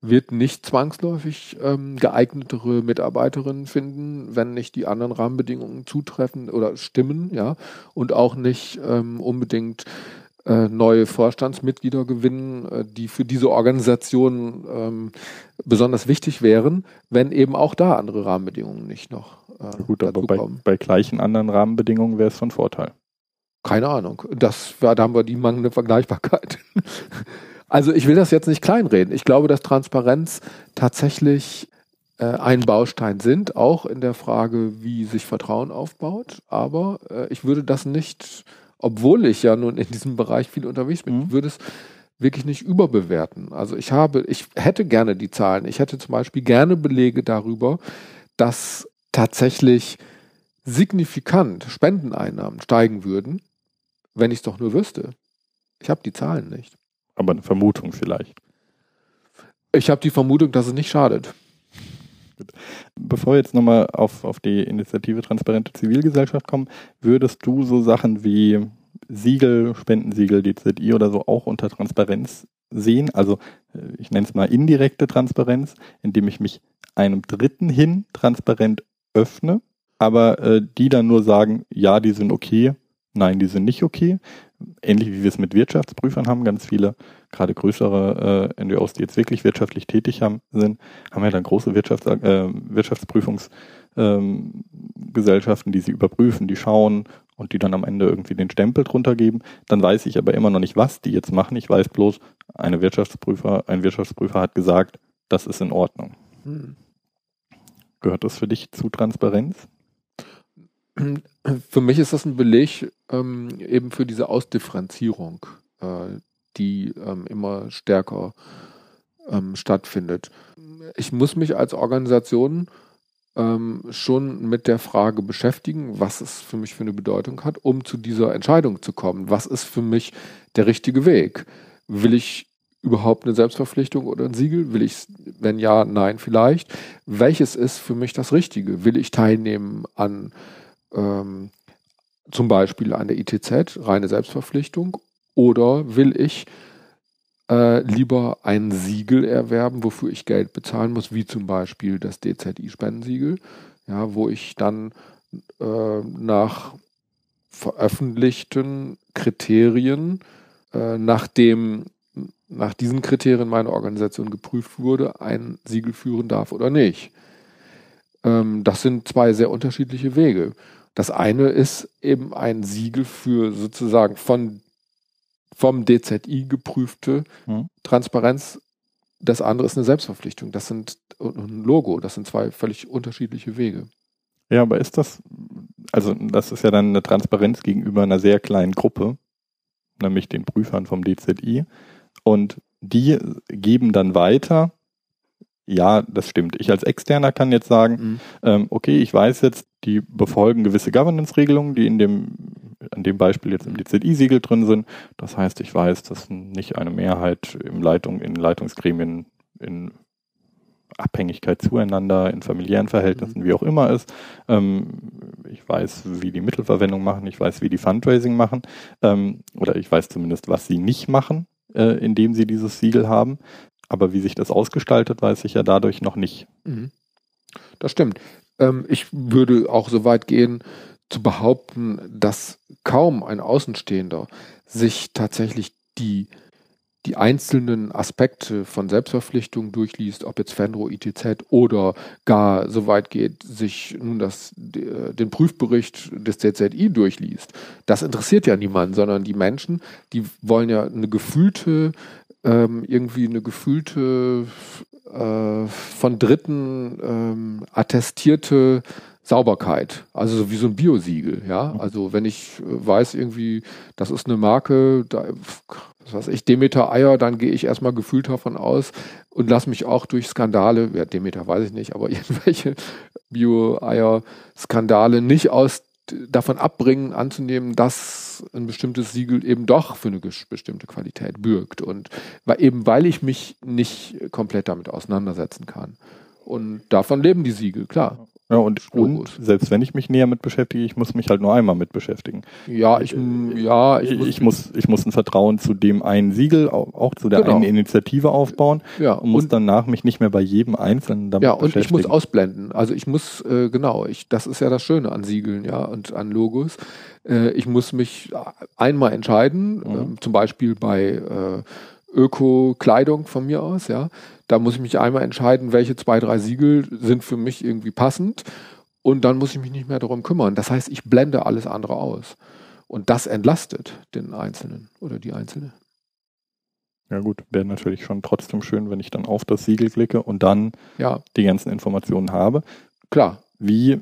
wird nicht zwangsläufig ähm, geeignetere Mitarbeiterinnen finden, wenn nicht die anderen Rahmenbedingungen zutreffen oder stimmen, ja, und auch nicht ähm, unbedingt äh, neue Vorstandsmitglieder gewinnen, äh, die für diese Organisation ähm, besonders wichtig wären, wenn eben auch da andere Rahmenbedingungen nicht noch äh, Gut, aber bei, bei gleichen anderen Rahmenbedingungen wäre es von Vorteil. Keine Ahnung. Das da haben wir die mangelnde Vergleichbarkeit. *laughs* Also ich will das jetzt nicht kleinreden. Ich glaube, dass Transparenz tatsächlich äh, ein Baustein sind, auch in der Frage, wie sich Vertrauen aufbaut. Aber äh, ich würde das nicht, obwohl ich ja nun in diesem Bereich viel unterwegs bin, Mhm. ich würde es wirklich nicht überbewerten. Also ich habe, ich hätte gerne die Zahlen. Ich hätte zum Beispiel gerne Belege darüber, dass tatsächlich signifikant Spendeneinnahmen steigen würden, wenn ich es doch nur wüsste. Ich habe die Zahlen nicht. Aber eine Vermutung vielleicht. Ich habe die Vermutung, dass es nicht schadet. Bevor wir jetzt nochmal auf, auf die Initiative Transparente Zivilgesellschaft kommen, würdest du so Sachen wie Siegel, Spendensiegel, DZI oder so auch unter Transparenz sehen? Also äh, ich nenne es mal indirekte Transparenz, indem ich mich einem Dritten hin transparent öffne, aber äh, die dann nur sagen, ja, die sind okay, nein, die sind nicht okay. Ähnlich wie wir es mit Wirtschaftsprüfern haben, ganz viele, gerade größere äh, NGOs, die jetzt wirklich wirtschaftlich tätig haben, sind, haben ja dann große Wirtschafts äh, Wirtschaftsprüfungsgesellschaften, ähm, die sie überprüfen, die schauen und die dann am Ende irgendwie den Stempel drunter geben. Dann weiß ich aber immer noch nicht, was die jetzt machen. Ich weiß bloß, eine Wirtschaftsprüfer, ein Wirtschaftsprüfer hat gesagt, das ist in Ordnung. Hm. Gehört das für dich zu Transparenz? *clears throat* Für mich ist das ein Beleg ähm, eben für diese Ausdifferenzierung, äh, die ähm, immer stärker ähm, stattfindet. Ich muss mich als Organisation ähm, schon mit der Frage beschäftigen, was es für mich für eine Bedeutung hat, um zu dieser Entscheidung zu kommen. Was ist für mich der richtige Weg? Will ich überhaupt eine Selbstverpflichtung oder ein Siegel? Will ich, wenn ja, nein, vielleicht. Welches ist für mich das Richtige? Will ich teilnehmen an ähm, zum Beispiel an der ITZ, reine Selbstverpflichtung, oder will ich äh, lieber ein Siegel erwerben, wofür ich Geld bezahlen muss, wie zum Beispiel das DZI-Spendensiegel, ja, wo ich dann äh, nach veröffentlichten Kriterien, äh, nachdem nach diesen Kriterien meine Organisation geprüft wurde, ein Siegel führen darf oder nicht. Ähm, das sind zwei sehr unterschiedliche Wege. Das eine ist eben ein Siegel für sozusagen von, vom DZI geprüfte Mhm. Transparenz. Das andere ist eine Selbstverpflichtung. Das sind ein Logo. Das sind zwei völlig unterschiedliche Wege. Ja, aber ist das, also das ist ja dann eine Transparenz gegenüber einer sehr kleinen Gruppe, nämlich den Prüfern vom DZI. Und die geben dann weiter, ja, das stimmt. Ich als Externer kann jetzt sagen, Mhm. ähm, okay, ich weiß jetzt, die befolgen gewisse Governance-Regelungen, die in dem, an dem Beispiel jetzt im DZI-Siegel drin sind. Das heißt, ich weiß, dass nicht eine Mehrheit im Leitung, in Leitungsgremien in Abhängigkeit zueinander, in familiären Verhältnissen, wie auch immer ist. Ähm, ich weiß, wie die Mittelverwendung machen, ich weiß, wie die Fundraising machen, ähm, oder ich weiß zumindest, was sie nicht machen, äh, indem sie dieses Siegel haben. Aber wie sich das ausgestaltet, weiß ich ja dadurch noch nicht. Mhm. Das stimmt. Ähm, ich würde auch so weit gehen, zu behaupten, dass kaum ein Außenstehender sich tatsächlich die, die einzelnen Aspekte von Selbstverpflichtung durchliest, ob jetzt Fenro, ITZ oder gar so weit geht, sich nun das, de- den Prüfbericht des ZZI durchliest. Das interessiert ja niemanden, sondern die Menschen, die wollen ja eine gefühlte, ähm, irgendwie eine gefühlte äh, von Dritten ähm, attestierte Sauberkeit, also so wie so ein Biosiegel, ja. Mhm. Also wenn ich äh, weiß irgendwie, das ist eine Marke, da was weiß ich, Demeter-Eier, dann gehe ich erstmal gefühlt davon aus und lasse mich auch durch Skandale, ja, Demeter weiß ich nicht, aber *laughs* irgendwelche Bio-Eier-Skandale nicht aus davon abbringen, anzunehmen, dass ein bestimmtes Siegel eben doch für eine bestimmte Qualität bürgt. Und weil, eben weil ich mich nicht komplett damit auseinandersetzen kann. Und davon leben die Siegel, klar. Ja, und, und selbst wenn ich mich näher mit beschäftige, ich muss mich halt nur einmal mit beschäftigen. Ja, ich, ja, ich, ich, muss, ich muss ein Vertrauen zu dem einen Siegel, auch, auch zu der genau. einen Initiative aufbauen ja, und muss und, danach mich nicht mehr bei jedem Einzelnen damit Ja, und ich muss ausblenden. Also ich muss, äh, genau, ich, das ist ja das Schöne an Siegeln, ja, und an Logos. Äh, ich muss mich einmal entscheiden, mhm. äh, zum Beispiel bei äh, Öko-Kleidung von mir aus, ja. Da muss ich mich einmal entscheiden, welche zwei, drei Siegel sind für mich irgendwie passend. Und dann muss ich mich nicht mehr darum kümmern. Das heißt, ich blende alles andere aus. Und das entlastet den Einzelnen oder die Einzelne. Ja gut, wäre natürlich schon trotzdem schön, wenn ich dann auf das Siegel klicke und dann ja. die ganzen Informationen habe. Klar. Wie,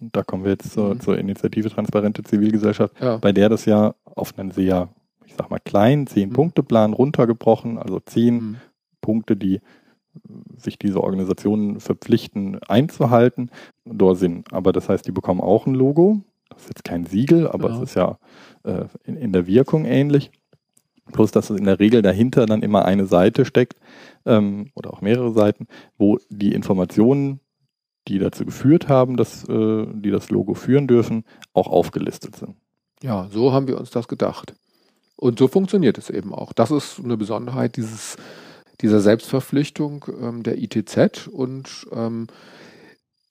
da kommen wir jetzt zur, mhm. zur Initiative Transparente Zivilgesellschaft, ja. bei der das ja auf einen sehr, ich sag mal, kleinen Zehn-Punkte-Plan runtergebrochen, also zehn mhm. Punkte, die sich diese Organisationen verpflichten einzuhalten, dort sind. Aber das heißt, die bekommen auch ein Logo. Das ist jetzt kein Siegel, aber genau. es ist ja äh, in, in, der Wirkung ähnlich. Plus, dass es in der Regel dahinter dann immer eine Seite steckt ähm, oder auch mehrere Seiten, wo die Informationen, die dazu geführt haben, dass äh, die das Logo führen dürfen, auch aufgelistet sind. Ja, so haben wir uns das gedacht. Und so funktioniert es eben auch. Das ist eine Besonderheit dieses dieser Selbstverpflichtung ähm, der ITZ. Und ähm,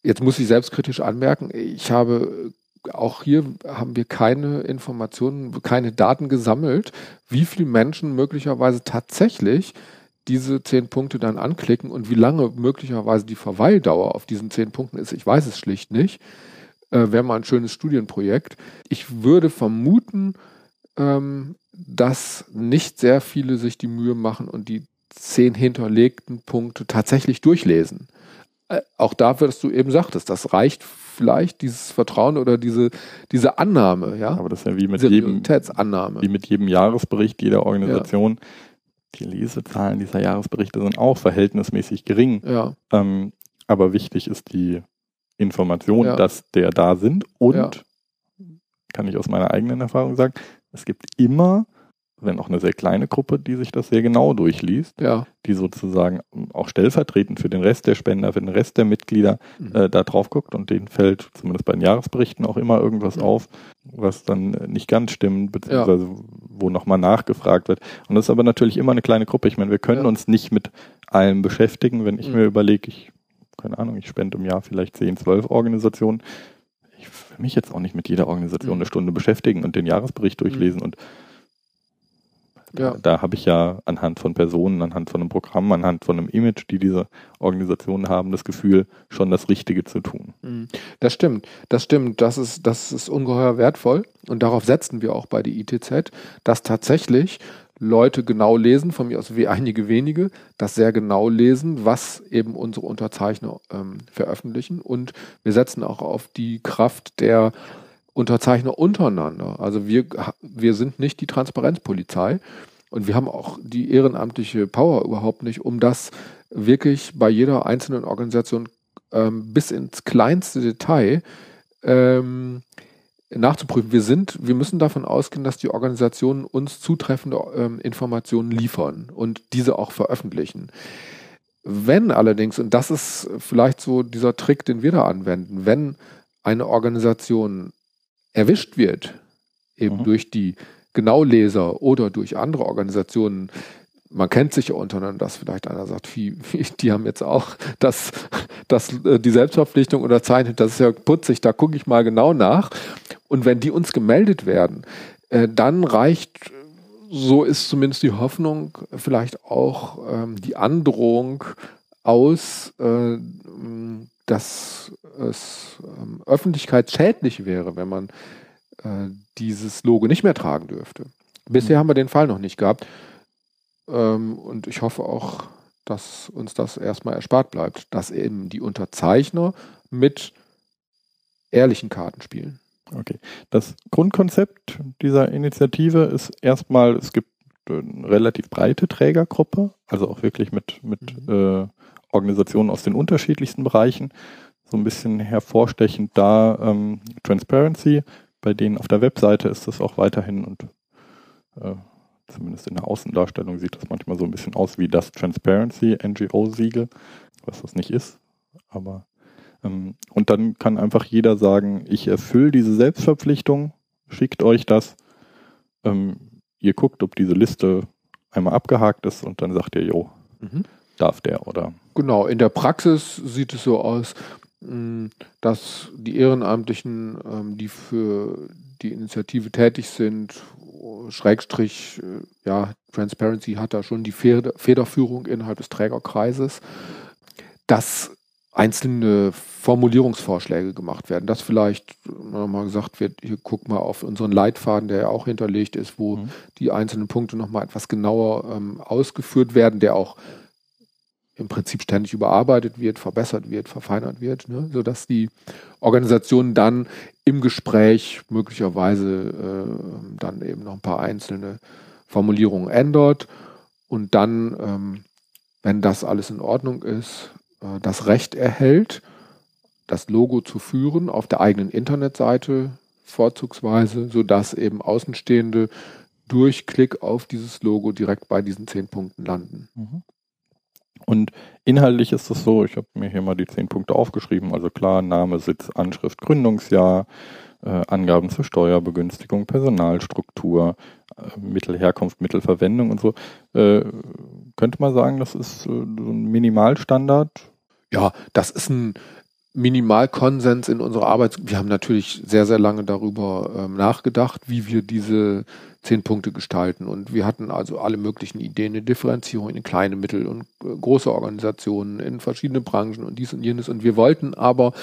jetzt muss ich selbstkritisch anmerken, ich habe auch hier haben wir keine Informationen, keine Daten gesammelt, wie viele Menschen möglicherweise tatsächlich diese zehn Punkte dann anklicken und wie lange möglicherweise die Verweildauer auf diesen zehn Punkten ist. Ich weiß es schlicht nicht. Äh, Wäre mal ein schönes Studienprojekt. Ich würde vermuten, ähm, dass nicht sehr viele sich die Mühe machen und die zehn hinterlegten Punkte tatsächlich durchlesen. Äh, auch dafür, dass du eben sagtest, das reicht vielleicht dieses Vertrauen oder diese, diese Annahme, ja. Aber das ist ja wie mit jedem, wie mit jedem Jahresbericht jeder Organisation. Ja. Die Lesezahlen dieser Jahresberichte sind auch verhältnismäßig gering. Ja. Ähm, aber wichtig ist die Information, ja. dass der da sind und kann ich aus meiner eigenen Erfahrung sagen, es gibt immer wenn auch eine sehr kleine Gruppe, die sich das sehr genau durchliest, ja. die sozusagen auch stellvertretend für den Rest der Spender, für den Rest der Mitglieder mhm. äh, da drauf guckt und denen fällt zumindest bei den Jahresberichten auch immer irgendwas mhm. auf, was dann nicht ganz stimmt, beziehungsweise ja. wo nochmal nachgefragt wird. Und das ist aber natürlich immer eine kleine Gruppe. Ich meine, wir können ja. uns nicht mit allem beschäftigen, wenn ich mhm. mir überlege, ich, keine Ahnung, ich spende im Jahr vielleicht 10, 12 Organisationen. Ich will mich jetzt auch nicht mit jeder Organisation mhm. eine Stunde beschäftigen und den Jahresbericht mhm. durchlesen und ja. Da habe ich ja anhand von Personen, anhand von einem Programm, anhand von einem Image, die diese Organisationen haben, das Gefühl, schon das Richtige zu tun. Mhm. Das stimmt, das stimmt. Das ist, das ist ungeheuer wertvoll. Und darauf setzen wir auch bei der ITZ, dass tatsächlich Leute genau lesen, von mir aus wie einige wenige, das sehr genau lesen, was eben unsere Unterzeichner ähm, veröffentlichen. Und wir setzen auch auf die Kraft der Unterzeichner untereinander. Also wir, wir sind nicht die Transparenzpolizei und wir haben auch die ehrenamtliche Power überhaupt nicht, um das wirklich bei jeder einzelnen Organisation ähm, bis ins kleinste Detail ähm, nachzuprüfen. Wir sind, wir müssen davon ausgehen, dass die Organisationen uns zutreffende ähm, Informationen liefern und diese auch veröffentlichen. Wenn allerdings, und das ist vielleicht so dieser Trick, den wir da anwenden, wenn eine Organisation erwischt wird, eben mhm. durch die Genauleser oder durch andere Organisationen, man kennt sich ja untereinander, dass vielleicht einer sagt, wie, wie, die haben jetzt auch das, das, äh, die Selbstverpflichtung unterzeichnet, das ist ja putzig, da gucke ich mal genau nach. Und wenn die uns gemeldet werden, äh, dann reicht, so ist zumindest die Hoffnung, vielleicht auch ähm, die Androhung aus, äh, dass es ähm, öffentlichkeitsschädlich wäre, wenn man äh, dieses Logo nicht mehr tragen dürfte. Bisher mhm. haben wir den Fall noch nicht gehabt. Ähm, und ich hoffe auch, dass uns das erstmal erspart bleibt, dass eben die Unterzeichner mit ehrlichen Karten spielen. Okay. Das Grundkonzept dieser Initiative ist erstmal, es gibt relativ breite Trägergruppe, also auch wirklich mit, mit mhm. äh, Organisationen aus den unterschiedlichsten Bereichen. So ein bisschen hervorstechend da ähm, Transparency, bei denen auf der Webseite ist das auch weiterhin und äh, zumindest in der Außendarstellung sieht das manchmal so ein bisschen aus wie das Transparency NGO-Siegel, was das nicht ist. Aber ähm, und dann kann einfach jeder sagen, ich erfülle diese Selbstverpflichtung, schickt euch das. Ähm, ihr guckt, ob diese Liste einmal abgehakt ist und dann sagt ihr, jo, mhm. darf der oder. Genau, in der Praxis sieht es so aus, mm, dass die Ehrenamtlichen, ähm, die für die Initiative tätig sind, Schrägstrich, äh, ja, Transparency hat da schon die Federführung innerhalb des Trägerkreises, dass einzelne Formulierungsvorschläge gemacht werden. Dass vielleicht mal gesagt wird, hier guck mal auf unseren Leitfaden, der ja auch hinterlegt ist, wo mhm. die einzelnen Punkte nochmal etwas genauer ähm, ausgeführt werden, der auch im Prinzip ständig überarbeitet wird, verbessert wird, verfeinert wird, ne? sodass die Organisation dann im Gespräch möglicherweise äh, dann eben noch ein paar einzelne Formulierungen ändert und dann, ähm, wenn das alles in Ordnung ist, das Recht erhält, das Logo zu führen auf der eigenen Internetseite vorzugsweise, sodass eben Außenstehende durch Klick auf dieses Logo direkt bei diesen zehn Punkten landen. Mhm. Und inhaltlich ist es so, ich habe mir hier mal die zehn Punkte aufgeschrieben, also klar, Name, Sitz, Anschrift, Gründungsjahr, äh, Angaben zur Steuerbegünstigung, Personalstruktur, äh, Mittelherkunft, Mittelverwendung und so. Äh, könnte man sagen, das ist äh, so ein Minimalstandard ja, das ist ein Minimalkonsens in unserer Arbeit. Wir haben natürlich sehr, sehr lange darüber ähm, nachgedacht, wie wir diese zehn Punkte gestalten. Und wir hatten also alle möglichen Ideen, eine Differenzierung in kleine, mittel und äh, große Organisationen, in verschiedene Branchen und dies und jenes. Und wir wollten aber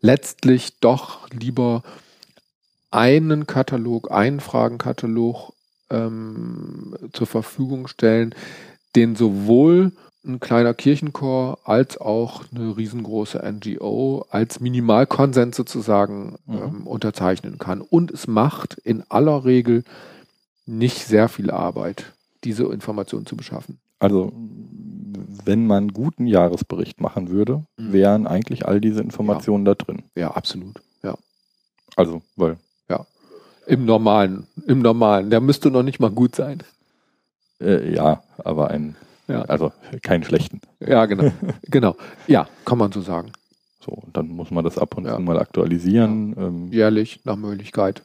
letztlich doch lieber einen Katalog, einen Fragenkatalog ähm, zur Verfügung stellen, den sowohl ein kleiner Kirchenchor als auch eine riesengroße NGO als Minimalkonsens sozusagen mhm. ähm, unterzeichnen kann. Und es macht in aller Regel nicht sehr viel Arbeit, diese Informationen zu beschaffen. Also wenn man einen guten Jahresbericht machen würde, mhm. wären eigentlich all diese Informationen ja. da drin. Ja, absolut. Ja. Also, weil. Im normalen, im normalen. Der müsste noch nicht mal gut sein. Äh, ja, aber ein ja. Also keinen schlechten. Ja, genau. *laughs* genau. Ja, kann man so sagen. So, und dann muss man das ab und ja. zu mal aktualisieren. Ja. Ähm, Jährlich, nach Möglichkeit.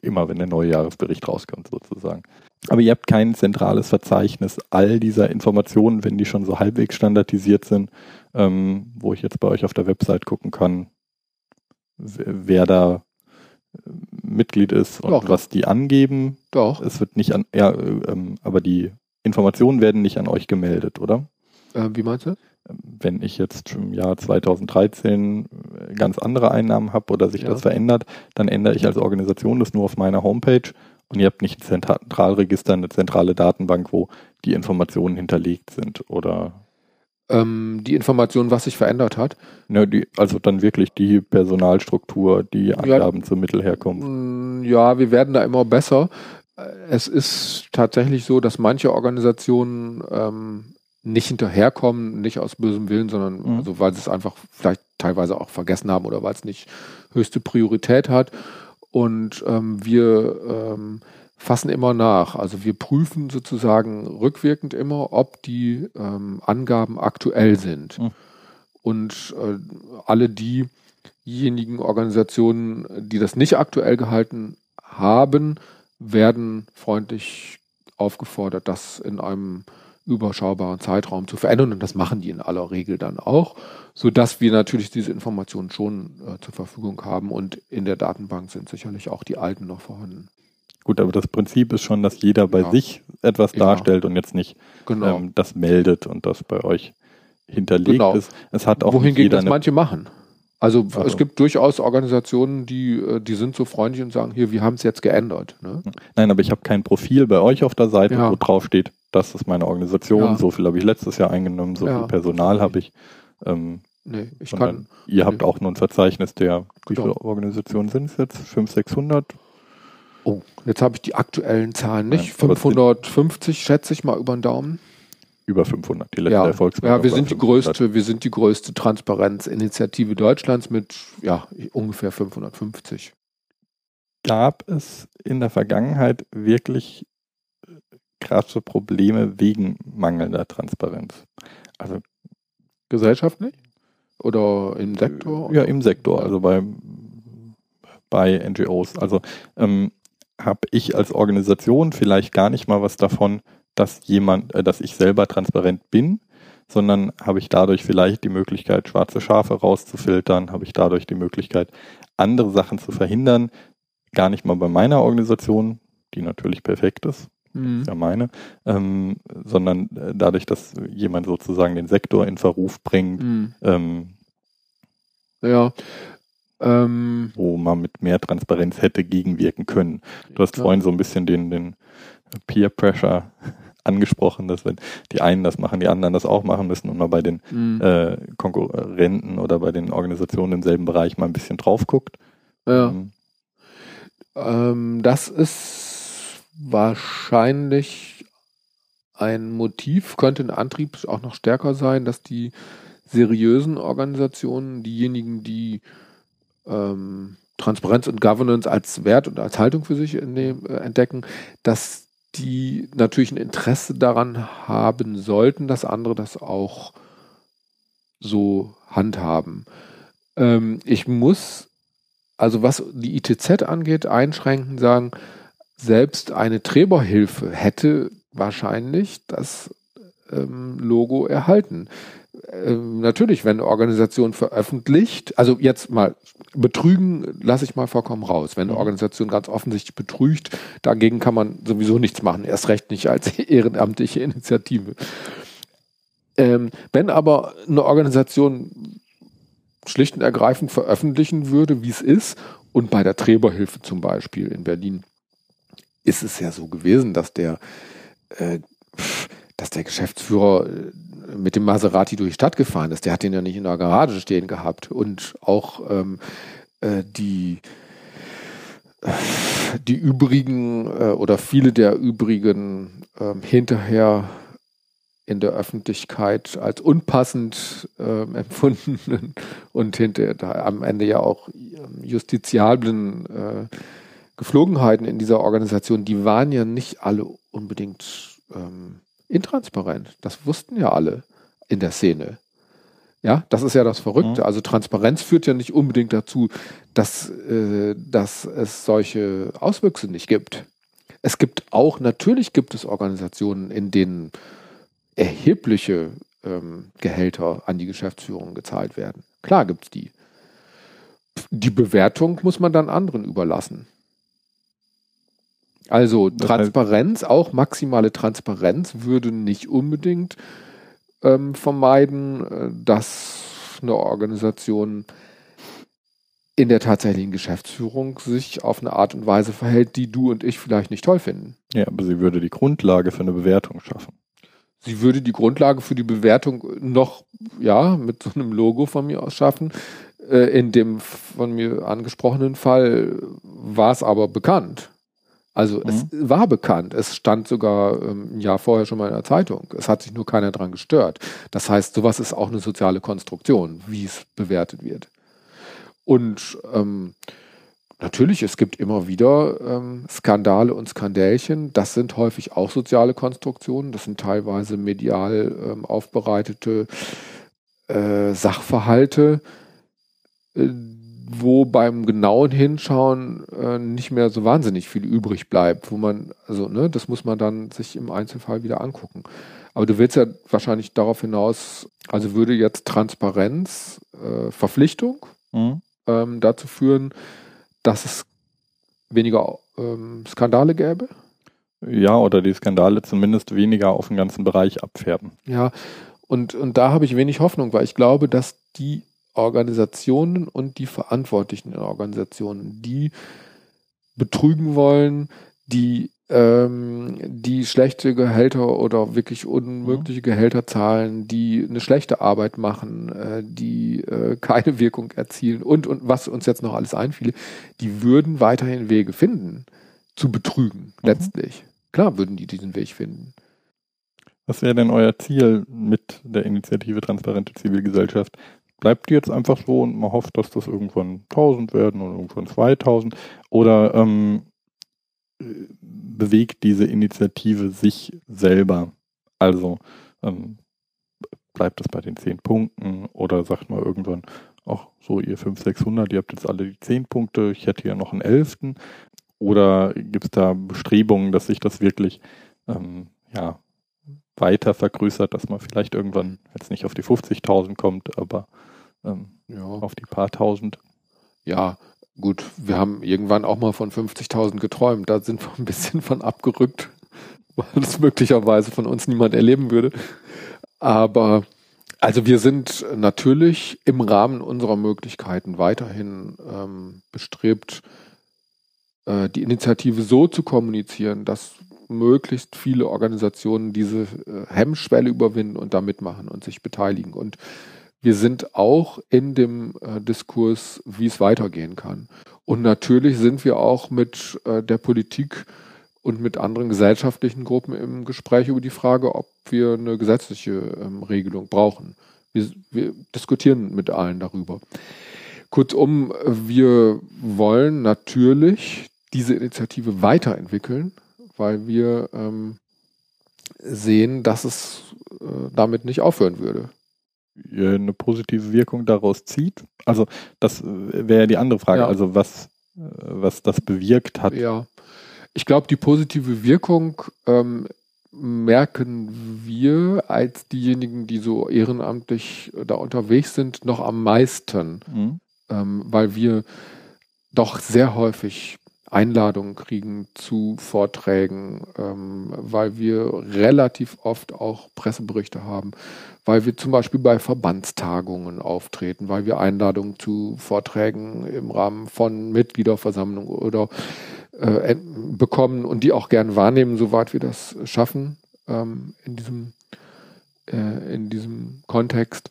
Immer wenn der neue Jahresbericht rauskommt, sozusagen. Aber ihr habt kein zentrales Verzeichnis all dieser Informationen, wenn die schon so halbwegs standardisiert sind, ähm, wo ich jetzt bei euch auf der Website gucken kann, wer da Mitglied ist und Doch. was die angeben. Doch. Es wird nicht an, ja, ähm, aber die Informationen werden nicht an euch gemeldet, oder? Äh, wie meinst du? Wenn ich jetzt im Jahr 2013 äh, ganz andere Einnahmen habe oder sich ja. das verändert, dann ändere ich als Organisation das nur auf meiner Homepage und ihr habt nicht ein Zentralregister, eine zentrale Datenbank, wo die Informationen hinterlegt sind, oder? Ähm, die Informationen, was sich verändert hat? Ja, die, also dann wirklich die Personalstruktur, die Angaben ja, zur Mittelherkunft. Mm, ja, wir werden da immer besser es ist tatsächlich so, dass manche Organisationen ähm, nicht hinterherkommen, nicht aus bösem Willen, sondern mhm. also, weil sie es einfach vielleicht teilweise auch vergessen haben oder weil es nicht höchste Priorität hat. Und ähm, wir ähm, fassen immer nach. Also wir prüfen sozusagen rückwirkend immer, ob die ähm, Angaben aktuell sind. Mhm. Und äh, alle diejenigen Organisationen, die das nicht aktuell gehalten haben, werden freundlich aufgefordert, das in einem überschaubaren Zeitraum zu verändern. Und das machen die in aller Regel dann auch, so dass wir natürlich diese Informationen schon äh, zur Verfügung haben. Und in der Datenbank sind sicherlich auch die alten noch vorhanden. Gut, aber das Prinzip ist schon, dass jeder bei ja. sich etwas ja. darstellt und jetzt nicht genau. ähm, das meldet und das bei euch hinterlegt genau. ist. Es hat auch Wohingegen das manche machen. Also, also, es gibt durchaus Organisationen, die, äh, die sind so freundlich und sagen, hier, wir haben es jetzt geändert. Ne? Nein, aber ich habe kein Profil bei euch auf der Seite, ja. wo drauf steht, das ist meine Organisation, ja. so viel habe ich letztes Jahr eingenommen, so ja. viel Personal habe ich. Ähm, nee, ich kann. Ihr nee. habt auch nur ein Verzeichnis der, wie viele Organisationen sind es jetzt? 500, 600? Oh, jetzt habe ich die aktuellen Zahlen nicht. Nein, aber es sind- 550 schätze ich mal über den Daumen. Über 500. Die letzte Ja, Erfolgsmeldung ja wir sind die 500. größte, wir sind die größte Transparenzinitiative Deutschlands mit ja ungefähr 550. Gab es in der Vergangenheit wirklich äh, krasse Probleme wegen mangelnder Transparenz? Also Gesellschaftlich oder im Sektor? Ja, im Sektor, also bei, bei NGOs. Also ähm, habe ich als Organisation vielleicht gar nicht mal was davon, dass jemand, äh, dass ich selber transparent bin, sondern habe ich dadurch vielleicht die Möglichkeit, schwarze Schafe rauszufiltern, habe ich dadurch die Möglichkeit, andere Sachen zu verhindern, gar nicht mal bei meiner Organisation, die natürlich perfekt ist, Mhm. ja meine, ähm, sondern äh, dadurch, dass jemand sozusagen den Sektor in Verruf bringt, Mhm. ähm, Ja. Ähm, wo man mit mehr Transparenz hätte gegenwirken können. Du hast Ja. vorhin so ein bisschen den, den Peer Pressure *laughs* angesprochen, dass wenn die einen das machen, die anderen das auch machen müssen und man bei den mhm. äh, Konkurrenten oder bei den Organisationen im selben Bereich mal ein bisschen drauf guckt. ja. Ähm, Ähm, das ist wahrscheinlich ein Motiv, könnte ein Antrieb auch noch stärker sein, dass die seriösen Organisationen, diejenigen, die ähm, Transparenz und Governance als Wert und als Haltung für sich dem, äh, entdecken, dass die natürlich ein Interesse daran haben sollten, dass andere das auch so handhaben. Ähm, ich muss also was die ITZ angeht, einschränken, sagen, selbst eine Träberhilfe hätte wahrscheinlich das ähm, Logo erhalten. Ähm, natürlich, wenn eine Organisation veröffentlicht, also jetzt mal betrügen, lasse ich mal vollkommen raus. Wenn eine Mhm. Organisation ganz offensichtlich betrügt, dagegen kann man sowieso nichts machen, erst recht nicht als *laughs* ehrenamtliche Initiative. Ähm, wenn aber eine Organisation schlicht und ergreifend veröffentlichen würde, wie es ist. Und bei der Träberhilfe zum Beispiel in Berlin ist es ja so gewesen, dass der, äh, dass der Geschäftsführer äh, mit dem Maserati durch die Stadt gefahren ist. Der hat den ja nicht in der Garage stehen gehabt. Und auch ähm, äh, die äh, die übrigen äh, oder viele der übrigen ähm, hinterher in der Öffentlichkeit als unpassend ähm, *laughs* empfundenen und hinter am Ende ja auch ähm, justiziablen äh, Geflogenheiten in dieser Organisation, die waren ja nicht alle unbedingt ähm, intransparent. Das wussten ja alle in der Szene. Ja, das ist ja das Verrückte. Mhm. Also Transparenz führt ja nicht unbedingt dazu, dass, äh, dass es solche Auswüchse nicht gibt. Es gibt auch, natürlich gibt es Organisationen, in denen erhebliche ähm, Gehälter an die Geschäftsführung gezahlt werden. Klar gibt's die. Die Bewertung muss man dann anderen überlassen. Also Transparenz, auch maximale Transparenz würde nicht unbedingt ähm, vermeiden, äh, dass eine Organisation in der tatsächlichen Geschäftsführung sich auf eine Art und Weise verhält, die du und ich vielleicht nicht toll finden. ja, aber sie würde die Grundlage für eine Bewertung schaffen. Sie würde die Grundlage für die Bewertung noch, ja, mit so einem Logo von mir aus schaffen. Äh, in dem von mir angesprochenen Fall war es aber bekannt. Also es war bekannt. Es stand sogar ähm, ein Jahr vorher schon mal in der Zeitung. Es hat sich nur keiner dran gestört. Das heißt, sowas ist auch eine soziale Konstruktion, wie es bewertet wird. Und ähm, natürlich, es gibt immer wieder ähm, Skandale und Skandälchen. Das sind häufig auch soziale Konstruktionen. Das sind teilweise medial ähm, aufbereitete äh, Sachverhalte, äh, wo beim genauen Hinschauen äh, nicht mehr so wahnsinnig viel übrig bleibt, wo man, also, ne, das muss man dann sich im Einzelfall wieder angucken. Aber du willst ja wahrscheinlich darauf hinaus, also würde jetzt Transparenz, äh, Verpflichtung Mhm. ähm, dazu führen, dass es weniger ähm, Skandale gäbe? Ja, oder die Skandale zumindest weniger auf den ganzen Bereich abfärben. Ja, und, und da habe ich wenig Hoffnung, weil ich glaube, dass die Organisationen und die Verantwortlichen in Organisationen, die betrügen wollen, die ähm, die schlechte Gehälter oder wirklich unmögliche Gehälter zahlen, die eine schlechte Arbeit machen, äh, die äh, keine *laughs* Wirkung erzielen und und was uns jetzt noch alles einfiele, die würden weiterhin Wege finden, zu betrügen, Mhm. letztlich. Klar würden die diesen Weg finden. Was wäre denn euer Ziel mit der Initiative Transparente Zivilgesellschaft? Bleibt die jetzt einfach so und man hofft, dass das irgendwann 1000 werden oder irgendwann 2000? Oder ähm, äh, bewegt diese Initiative sich selber? Also ähm, bleibt es bei den 10 Punkten oder sagt man irgendwann, ach so, ihr 500, 600, ihr habt jetzt alle die 10 Punkte, ich hätte ja noch einen 11. Oder gibt es da Bestrebungen, dass sich das wirklich ähm, ja, weiter vergrößert, dass man vielleicht irgendwann jetzt nicht auf die 50.000 kommt, aber ähm, Ja. auf die paar tausend. Ja, gut, wir haben irgendwann auch mal von 50.000 geträumt. Da sind wir ein bisschen von abgerückt, *laughs* weil das möglicherweise von uns niemand erleben würde. Aber also wir sind natürlich im Rahmen unserer Möglichkeiten weiterhin ähm, bestrebt, äh, die Initiative so zu kommunizieren, dass möglichst viele Organisationen diese äh, Hemmschwelle überwinden und da mitmachen und sich beteiligen. Und wir sind auch in dem äh, Diskurs, wie es weitergehen kann. Und natürlich sind wir auch mit äh, der Politik und mit anderen gesellschaftlichen Gruppen im Gespräch über die Frage, ob wir eine gesetzliche ähm, Regelung brauchen. Wir, wir diskutieren mit allen darüber. Kurzum, wir wollen natürlich diese Initiative weiterentwickeln, weil wir ähm, sehen, dass es äh, damit nicht aufhören würde. Ihr eine positive Wirkung daraus zieht. Also das äh, wäre ja die andere Frage, Ja. also was, äh, was das bewirkt hat. Ja, ich glaube, die positive Wirkung ähm, merken wir als diejenigen, die so ehrenamtlich da unterwegs sind, noch am meisten, Mhm. ähm, weil wir doch sehr häufig Einladungen kriegen zu Vorträgen, ähm, weil wir relativ oft auch Presseberichte haben, weil wir zum Beispiel bei Verbandstagungen auftreten, weil wir Einladungen zu Vorträgen im Rahmen von Mitgliederversammlungen oder äh, en- bekommen und die auch gern wahrnehmen, soweit wir das schaffen ähm, in diesem äh, in diesem Kontext.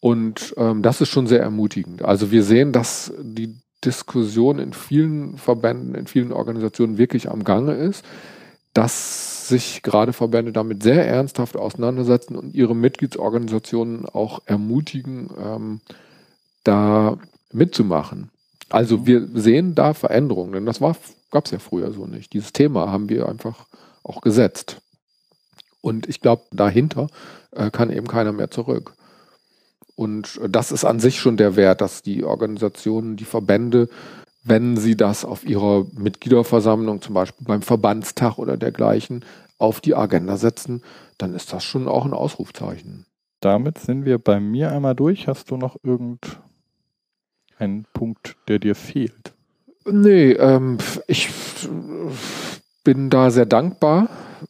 Und ähm, das ist schon sehr ermutigend. Also wir sehen, dass die Diskussion in vielen Verbänden, in vielen Organisationen wirklich am Gange ist, dass sich gerade Verbände damit sehr ernsthaft auseinandersetzen und ihre Mitgliedsorganisationen auch ermutigen, ähm, da mitzumachen. Also wir sehen da Veränderungen, denn das gab es ja früher so nicht. Dieses Thema haben wir einfach auch gesetzt. Und ich glaube, dahinter äh, kann eben keiner mehr zurück. Und das ist an sich schon der Wert, dass die Organisationen, die Verbände, wenn sie das auf ihrer Mitgliederversammlung, zum Beispiel beim Verbandstag oder dergleichen, auf die Agenda setzen, dann ist das schon auch ein Ausrufzeichen. Damit sind wir bei mir einmal durch. Hast du noch irgendeinen Punkt, der dir fehlt? Nee, ähm, ich bin da sehr dankbar,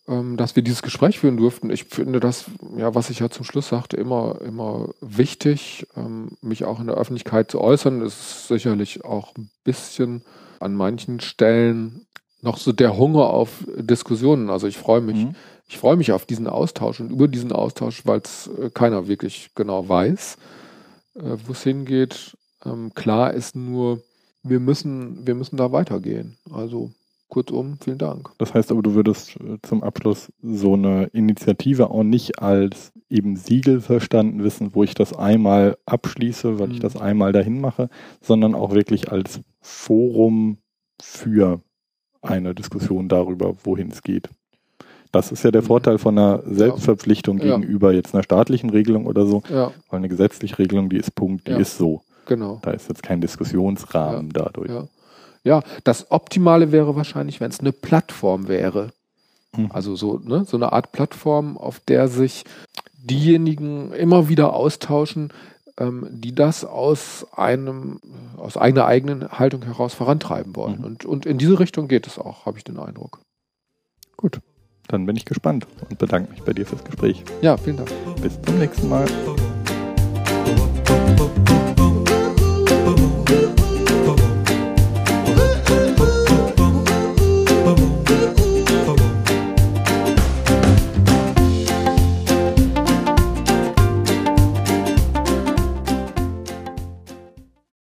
ähm, dass wir dieses Gespräch führen durften. Ich finde das, ja, was ich ja zum Schluss sagte, immer, immer wichtig, ähm, mich auch in der Öffentlichkeit zu äußern. Es ist sicherlich auch ein bisschen an manchen Stellen noch so der Hunger auf Diskussionen. Also ich freue mich, Mhm. ich freue mich auf diesen Austausch und über diesen Austausch, weil es äh, keiner wirklich genau weiß, äh, wo es hingeht. Ähm, klar ist nur, wir müssen, wir müssen da weitergehen. Also kurzum, vielen Dank. Das heißt aber, du würdest äh, zum Abschluss so eine Initiative auch nicht als eben Siegel verstanden wissen, wo ich das einmal abschließe, weil ich Mhm. das einmal dahin mache, sondern auch wirklich als Forum für eine Diskussion darüber, wohin es geht. Das ist ja der Mhm. Vorteil von einer Selbstverpflichtung Ja. gegenüber jetzt einer staatlichen Regelung oder so, Ja, weil eine gesetzliche Regelung, die ist Punkt, die Ja. ist so. genau. Da ist jetzt kein Diskussionsrahmen dadurch. Ja. das Optimale wäre wahrscheinlich, wenn es eine Plattform wäre. Mhm. Also so, ne, so eine Art Plattform, auf der sich diejenigen immer wieder austauschen, ähm, die das aus einem, aus einer eigenen Haltung heraus vorantreiben wollen. Mhm. Und, und in diese Richtung geht es auch, habe ich den Eindruck. Gut, dann bin ich gespannt und bedanke mich bei dir fürs Gespräch. Ja, vielen Dank. Bis zum nächsten Mal.